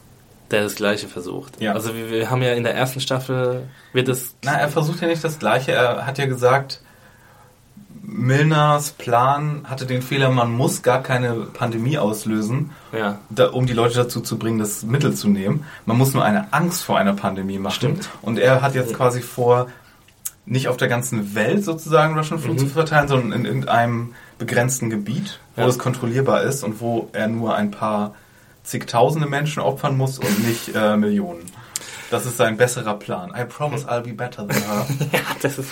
der das Gleiche versucht. Ja. Also wir, wir haben ja in der ersten Staffel wird es Na, er versucht ja nicht das Gleiche. Er hat ja gesagt, Milners Plan hatte den Fehler, man muss gar keine Pandemie auslösen, Ja. da, um die Leute dazu zu bringen, das Mittel zu nehmen. Man muss nur eine Angst vor einer Pandemie machen. Stimmt. Und er hat jetzt quasi vor, nicht auf der ganzen Welt sozusagen Russian Flu zu verteilen, sondern in irgendeinem begrenzten Gebiet, wo Ja. es kontrollierbar ist und wo er nur ein paar zigtausende Menschen opfern muss und nicht äh, Millionen. Das ist sein besserer Plan. I promise I'll be better than her. *laughs* Ja, das ist.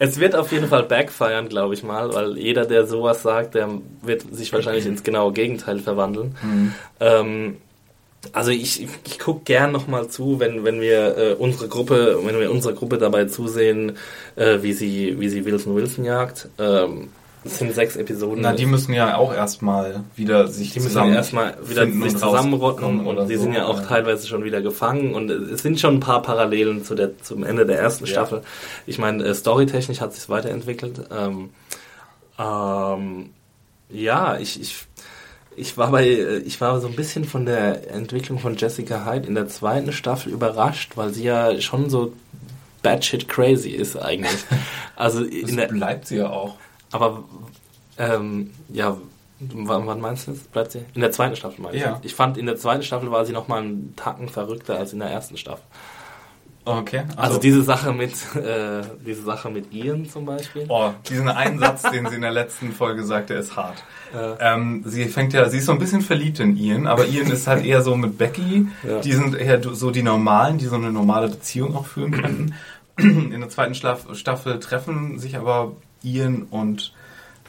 Es wird auf jeden Fall backfiren, glaube ich mal, weil jeder, der sowas sagt, der wird sich wahrscheinlich ins genaue Gegenteil verwandeln. Ähm, also ich, ich, ich gucke gern nochmal zu, wenn, wenn wir äh, unsere Gruppe, wenn wir unserer Gruppe dabei zusehen, äh, wie sie, wie sie Wilson Wilson jagt. Ähm, es sind sechs Episoden. Na, die müssen ja auch erstmal wieder sich Die müssen zusammen ja erstmal wieder sich und zusammenrotten und oder die so. sind ja auch teilweise schon wieder gefangen und es sind schon ein paar Parallelen zu der, zum Ende der ersten Ja. Staffel. Ich meine, äh, storytechnisch hat sich weiterentwickelt. Ähm, ähm, ja, ich, ich, ich war bei, äh, ich war so ein bisschen von der Entwicklung von Jessica Hyde in der zweiten Staffel überrascht, weil sie ja schon so batshit crazy ist eigentlich. *laughs* Also in Das bleibt sie ja auch. Aber ähm, ja, wann, meinst du das? Bleibt sie? In der zweiten Staffel meine ich. Ja. Ich fand, in der zweiten Staffel war sie noch mal einen Tacken verrückter als in der ersten Staffel. Okay. Also diese Sache mit äh, diese Sache mit Ian zum Beispiel. Oh, diesen einen Satz, den sie in der letzten Folge sagte, ist hart. Ähm, sie fängt ja, sie ist so ein bisschen verliebt in Ian, aber Ian ist halt eher so mit Becky. Ja. Die sind eher so die Normalen, die so eine normale Beziehung auch führen könnten. In der zweiten Staffel treffen sich aber Ian und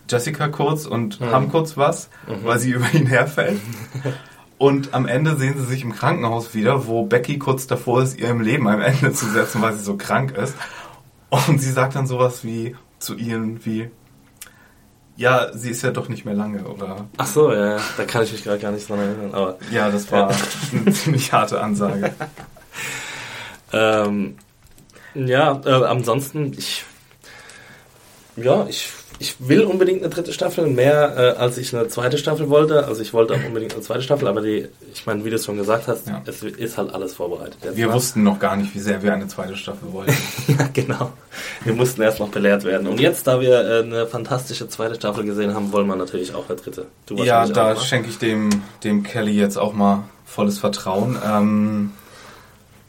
Jessica kurz und haben kurz was, weil sie *laughs* über ihn herfällt. Und am Ende sehen sie sich im Krankenhaus wieder, wo Becky kurz davor ist, ihrem Leben ein Ende zu setzen, weil sie so krank ist. Und sie sagt dann sowas wie zu Ian wie, ja, sie ist ja doch nicht mehr lange, oder? Ach so, ja, ja, da kann ich mich gerade gar nicht dran erinnern. Aber Ja, das war eine *laughs* ziemlich harte Ansage. *laughs* ähm, ja, äh, ansonsten ich ja ich ich will unbedingt eine dritte Staffel, mehr äh, als ich eine zweite Staffel wollte. Also ich wollte auch unbedingt eine zweite Staffel, aber die, ich meine, wie du es schon gesagt hast, Ja. es ist halt alles vorbereitet. Jetzt Wir mal. wussten noch gar nicht, wie sehr wir eine zweite Staffel wollten. *laughs* Ja, genau. Wir mussten erst noch belehrt werden. Und jetzt, da wir äh, eine fantastische zweite Staffel gesehen haben, wollen wir natürlich auch eine dritte. Du Ja, da ne? schenke ich dem, dem Kelly jetzt auch mal volles Vertrauen. Ähm,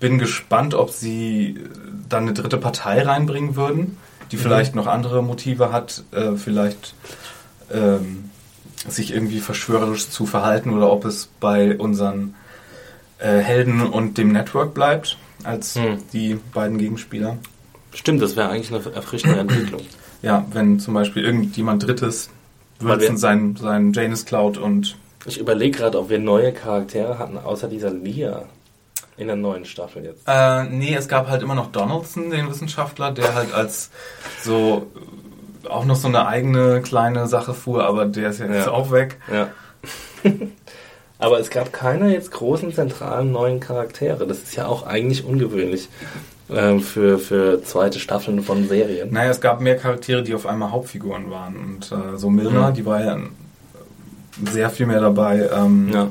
bin gespannt, ob sie dann eine dritte Partei reinbringen würden, die vielleicht noch andere Motive hat, äh, vielleicht ähm, sich irgendwie verschwörerisch zu verhalten oder ob es bei unseren äh, Helden und dem Network bleibt als Hm. die beiden Gegenspieler. Stimmt, das wäre eigentlich eine erfrischende *clears throat* Entwicklung. Ja, wenn zum Beispiel irgendjemand Drittes Weil wir- Wilson sein, sein Janus klaut und Ich überlege gerade, ob wir neue Charaktere hatten, außer dieser Lia in der neuen Staffel jetzt. Äh, nee, es gab halt immer noch Donaldson, den Wissenschaftler, der halt als so äh, auch noch so eine eigene kleine Sache fuhr, aber der ist ja jetzt Ja. auch weg. Ja. *laughs* Aber es gab keine jetzt großen zentralen neuen Charaktere. Das ist ja auch eigentlich ungewöhnlich ähm, für, für zweite Staffeln von Serien. Naja, es gab mehr Charaktere, die auf einmal Hauptfiguren waren. Und äh, so Milner, Mhm. die war ja äh, sehr viel mehr dabei. Ähm, Ja.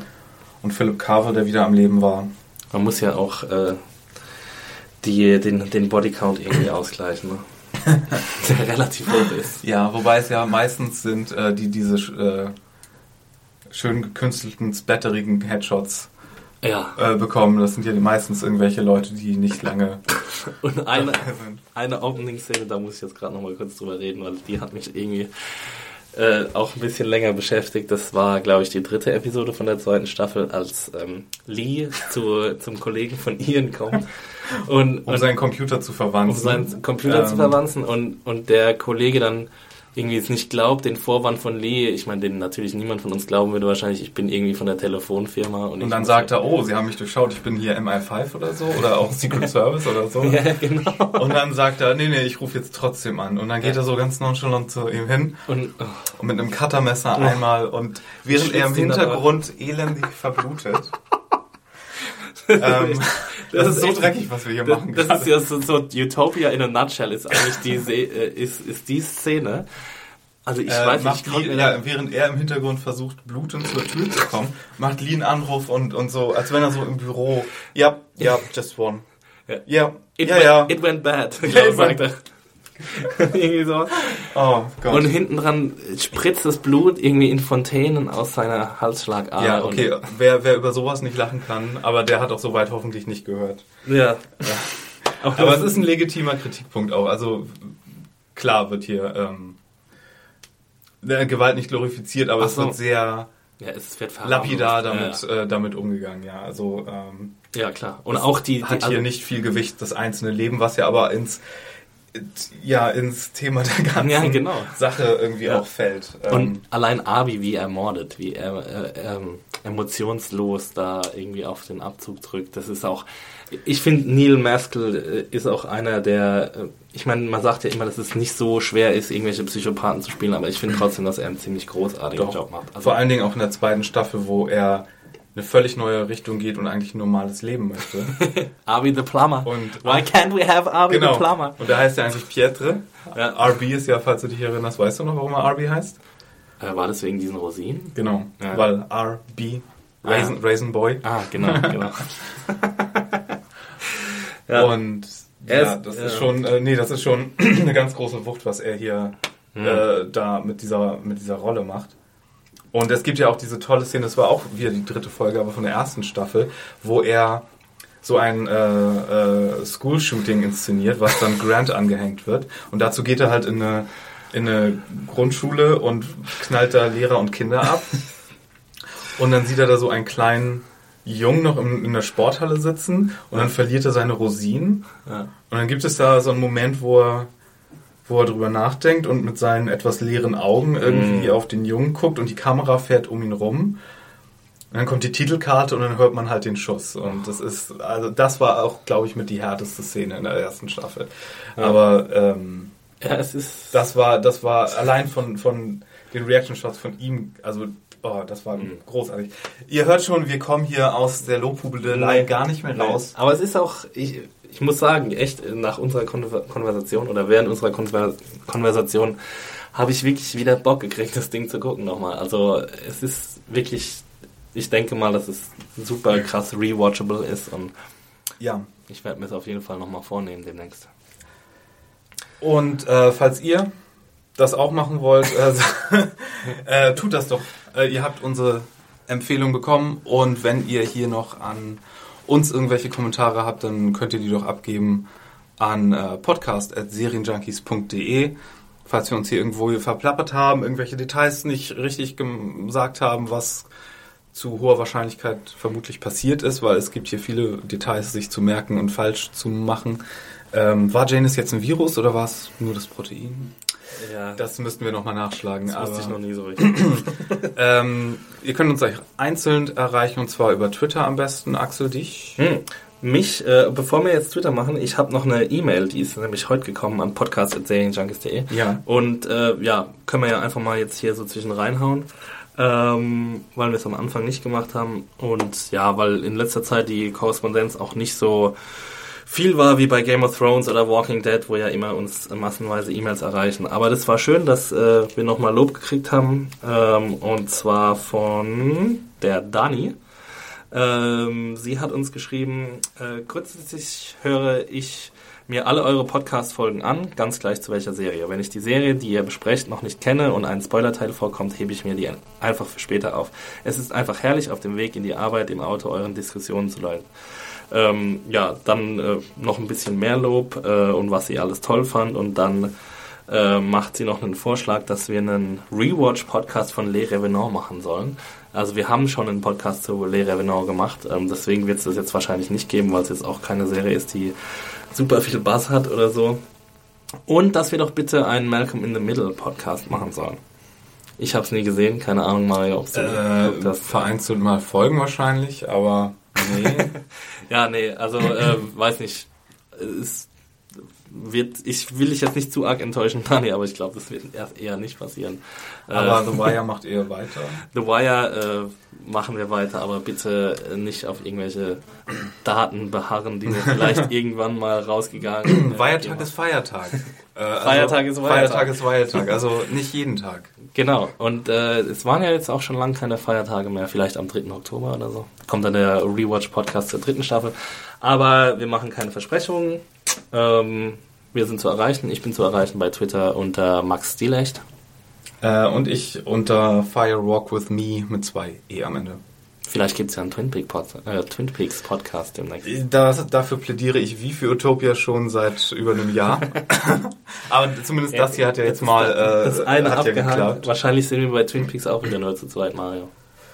Und Philip Carver, der wieder am Leben war. Man muss ja auch äh, die, den, den Bodycount irgendwie ausgleichen, ne? *laughs* der relativ hoch ist. Ja, wobei es ja meistens sind, äh, die diese äh, schön gekünstelten, splatterigen Headshots Ja, äh, bekommen. Das sind ja meistens irgendwelche Leute, die nicht lange *laughs* und eine, eine Opening-Szene, da muss ich jetzt gerade nochmal kurz drüber reden, weil die hat mich irgendwie äh, auch ein bisschen länger beschäftigt. Das war, glaube ich, die dritte Episode von der zweiten Staffel, als ähm, Lee zu, zum Kollegen von Ian kommt und, *laughs* Um und seinen Computer zu verwandeln. um seinen Computer zu Ähm, verwanzen und, und der Kollege dann irgendwie es nicht glaubt, den Vorwand von Lee, ich meine, den natürlich niemand von uns glauben würde wahrscheinlich, ich bin irgendwie von der Telefonfirma. Und, Und dann sagt er, oh, Sie haben mich durchschaut, ich bin hier MI5 oder so oder auch *laughs* Secret Service oder so. Ja, genau. Und dann sagt er, nee, nee, ich rufe jetzt trotzdem an. Und dann geht er so ganz nonchalant zu ihm hin Und oh, und mit einem Cuttermesser einmal und während er im. Hintergrund elendig verblutet. Ähm, *laughs* das, ist so echt- dreckig, was wir hier das, machen. das gerade. ist ja so, so Utopia in a nutshell ist eigentlich die, äh, ist, ist die Szene. Also ich Äh, weiß nicht, Lee, ja, während er im Hintergrund versucht, blutend zur Tür zu kommen, macht Lee einen Anruf und, und so, als wenn er so im Büro, ja, ja, just one. Ja. Ja, It, ja, went, it went bad, Ja, *laughs* it went-. *laughs* irgendwie so. Oh Gott. Und hinten dran spritzt das Blut irgendwie in Fontänen aus seiner Halsschlagader. ja, okay, wer, wer über sowas nicht lachen kann, aber der hat auch soweit hoffentlich nicht gehört. Und, ja. Aber, es ist ein legitimer Kritikpunkt auch. Also klar wird hier ähm, äh, Gewalt nicht glorifiziert, aber Ach es so. wird sehr ja, es wird lapidar damit, Ja, Äh, damit umgegangen. Ja, also ähm, ja klar. Und auch die, die hat also- hier nicht viel Gewicht das einzelne Leben, was ja aber ins ja ins Thema der ganzen Ja, genau. Sache irgendwie Ja. auch fällt. Und Ähm, allein Abi, wie er mordet, wie er äh, ähm, emotionslos da irgendwie auf den Abzug drückt, das ist auch. Ich finde, Neil Maskell äh, ist auch einer der. Äh, ich meine, man sagt ja immer, dass es nicht so schwer ist, irgendwelche Psychopathen zu spielen, aber ich finde trotzdem, dass er einen ziemlich großartigen Doch. Job macht. Also, Vor allen Dingen auch in der zweiten Staffel, wo er eine völlig neue Richtung geht und eigentlich ein normales Leben möchte. *laughs* Abi the Plumber. Und- Why can't we have Abi genau. the Plumber? Und da heißt er eigentlich Pietre. Ja. RB ist ja, falls du dich erinnerst, weißt du noch, warum er RB heißt? Äh, war das wegen diesen Rosinen? Genau. Ja. Weil RB, Raisin, Raisin Boy. Ah, genau, genau. *laughs* Ja. Und ja, ist- das ja. ist schon, äh, nee, das ist schon *clears throat* eine ganz große Wucht, was er hier äh, da mit dieser, mit dieser Rolle macht. Und es gibt ja auch diese tolle Szene, das war auch wieder die dritte Folge, aber von der ersten Staffel, wo er so ein äh, äh, School-Shooting inszeniert, was dann Grant angehängt wird. Und dazu geht er halt in eine, in eine Grundschule und knallt da Lehrer und Kinder ab. *laughs* Und dann sieht er da so einen kleinen Jungen noch in, in der Sporthalle sitzen und dann verliert er seine Rosinen. Ja. Und dann gibt es da so einen Moment, wo er, wo er drüber nachdenkt und mit seinen etwas leeren Augen irgendwie auf den Jungen guckt und die Kamera fährt um ihn rum. Und dann kommt die Titelkarte und dann hört man halt den Schuss. Und das ist, also das war auch, glaube ich, mit die härteste Szene in der ersten Staffel. Aber ähm, ja, es ist. das war, das war allein von, von den Reaction Shots von ihm, also oh, das war großartig. Ihr hört schon, wir kommen hier aus der Lobhubelei gar nicht mehr raus. Aber es ist auch, ich, ich muss sagen, echt nach unserer Konver Konversation oder während unserer Konver Konversation habe ich wirklich wieder Bock gekriegt, das Ding zu gucken nochmal. Also es ist wirklich, ich denke mal, dass es super krass rewatchable ist und Ja. ich werde mir es auf jeden Fall nochmal vornehmen demnächst. Und äh, falls ihr das auch machen wollt, äh, *laughs* äh, tut das doch. Äh, ihr habt unsere Empfehlung bekommen und wenn ihr hier noch an uns irgendwelche Kommentare habt, dann könnt ihr die doch abgeben an äh, podcast.serienjunkies.de. Falls wir uns hier irgendwo verplappert haben, irgendwelche Details nicht richtig gesagt haben, was zu hoher Wahrscheinlichkeit vermutlich passiert ist, weil es gibt hier viele Details, sich zu merken und falsch zu machen. Ähm, war Janus jetzt ein Virus oder war es nur das Protein? Ja, das, Das müssten wir nochmal nachschlagen. wusste aber, ich noch nie so richtig. *clears throat* ähm, ihr könnt uns gleich einzeln erreichen und zwar über Twitter am besten. Axel, dich? Hm. Mich, äh, bevor wir jetzt Twitter machen, ich habe noch eine E-Mail, die ist nämlich heute gekommen an podcast.serienjunkies.de. Ja. Und äh, ja, können wir ja einfach mal jetzt hier so zwischen reinhauen, ähm, weil wir es am Anfang nicht gemacht haben. Und ja, weil in letzter Zeit die Korrespondenz auch nicht so viel war wie bei Game of Thrones oder Walking Dead, wo ja immer uns massenweise E-Mails erreichen. Aber das war schön, dass äh, wir nochmal Lob gekriegt haben. Ähm, und zwar von der Dani. Ähm, sie hat uns geschrieben, äh, grundsätzlich höre ich mir alle eure Podcast-Folgen an, ganz gleich zu welcher Serie. Wenn ich die Serie, die ihr besprecht, noch nicht kenne und ein Spoilerteil vorkommt, hebe ich mir die einfach für später auf. Es ist einfach herrlich, auf dem Weg in die Arbeit im Auto euren Diskussionen zu leiten. Ähm, ja, dann äh, noch ein bisschen mehr Lob äh, und was sie alles toll fand und dann äh, macht sie noch einen Vorschlag, dass wir einen Rewatch-Podcast von Les Revenants machen sollen. Also wir haben schon einen Podcast zu Les Revenants gemacht, ähm, deswegen wird es das jetzt wahrscheinlich nicht geben, weil es jetzt auch keine Serie ist, die super viel Bass hat oder so. Und dass wir doch bitte einen Malcolm in the Middle Podcast machen sollen. Ich habe es nie gesehen, keine Ahnung, Mario, ob du Äh, das vereinzelt mal folgen wahrscheinlich, aber *laughs* nee. Ja, nee, also äh, weiß nicht. Es wird, ich will dich jetzt nicht zu arg enttäuschen, *laughs* Dani, aber ich glaube, das wird erst eher nicht passieren. aber äh, The Wire macht eher weiter. *laughs* The Wire äh, machen wir weiter, aber bitte nicht auf irgendwelche Daten beharren, die mir vielleicht *laughs* irgendwann mal rausgegangen *clears throat* äh, Feiertag ist Feiertag. Äh, also Feiertag ist Feiertag. Feiertag ist Feiertag, also nicht jeden Tag. Genau, und äh, es waren ja jetzt auch schon lange keine Feiertage mehr, vielleicht am 3. Oktober oder so. Kommt dann der Rewatch-Podcast zur dritten Staffel. Aber wir machen keine Versprechungen. Ähm, Wir sind zu erreichen. Ich bin zu erreichen bei Twitter unter Max Stilecht. Äh, und ich unter Fire Walk With Me mit zwei E am Ende. Vielleicht gibt es ja einen Twin, Peak Pod, äh, Twin Peaks Podcast demnächst. Das, dafür plädiere ich wie für Utopia schon seit über einem Jahr. *laughs* Aber zumindest das hier hat ja jetzt mal äh, das eine hat ja abgehakt. geklappt. Wahrscheinlich sehen wir bei Twin Peaks auch wieder nur zu zweit, Mario.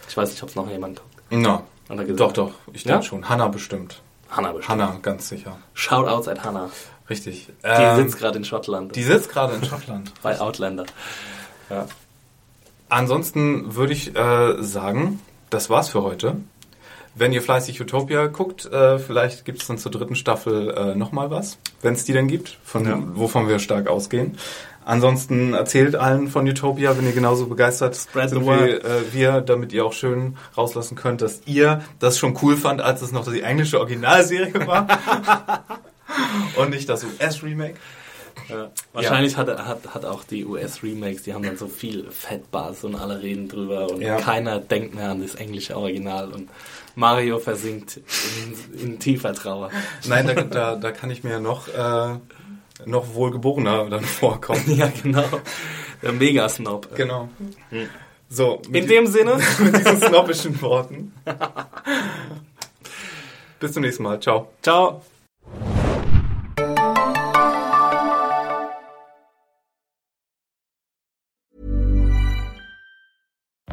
Ich weiß nicht, ob es noch jemand guckt. Na, doch, doch, ich Ja? denke schon. Hanna bestimmt. Hannah bestimmt. Hanna, ganz sicher. Shoutouts at Hannah. Richtig. Die Ähm, sitzt gerade in Schottland. die sitzt gerade in Schottland. *laughs* bei Outlander. Ja. Ansonsten würde ich äh, sagen, das war's für heute. Wenn ihr fleißig Utopia guckt, äh, vielleicht gibt es dann zur dritten Staffel äh, nochmal was, wenn es die denn gibt, von Ja. wovon wir stark ausgehen. Ansonsten erzählt allen von Utopia, wenn ihr genauso begeistert Spread sind wie äh, wir, damit ihr auch schön rauslassen könnt, dass ihr das schon cool fand, als es noch die englische Originalserie war. *laughs* Und nicht das US-Remake. Ja. Wahrscheinlich hat, hat, hat auch die US-Remakes, die haben dann so viel Fettbass und alle reden drüber und Ja. keiner denkt mehr an das englische Original und Mario versinkt in, in tiefer Trauer. Nein, da, da, da kann ich mir noch, äh, noch wohlgeborener dann *laughs* vorkommen. Ja, genau. Der Mega-Snob. Genau. So, In dem Sinne, *laughs* mit diesen snobbischen Worten. *laughs* Bis zum nächsten Mal. Ciao. ciao.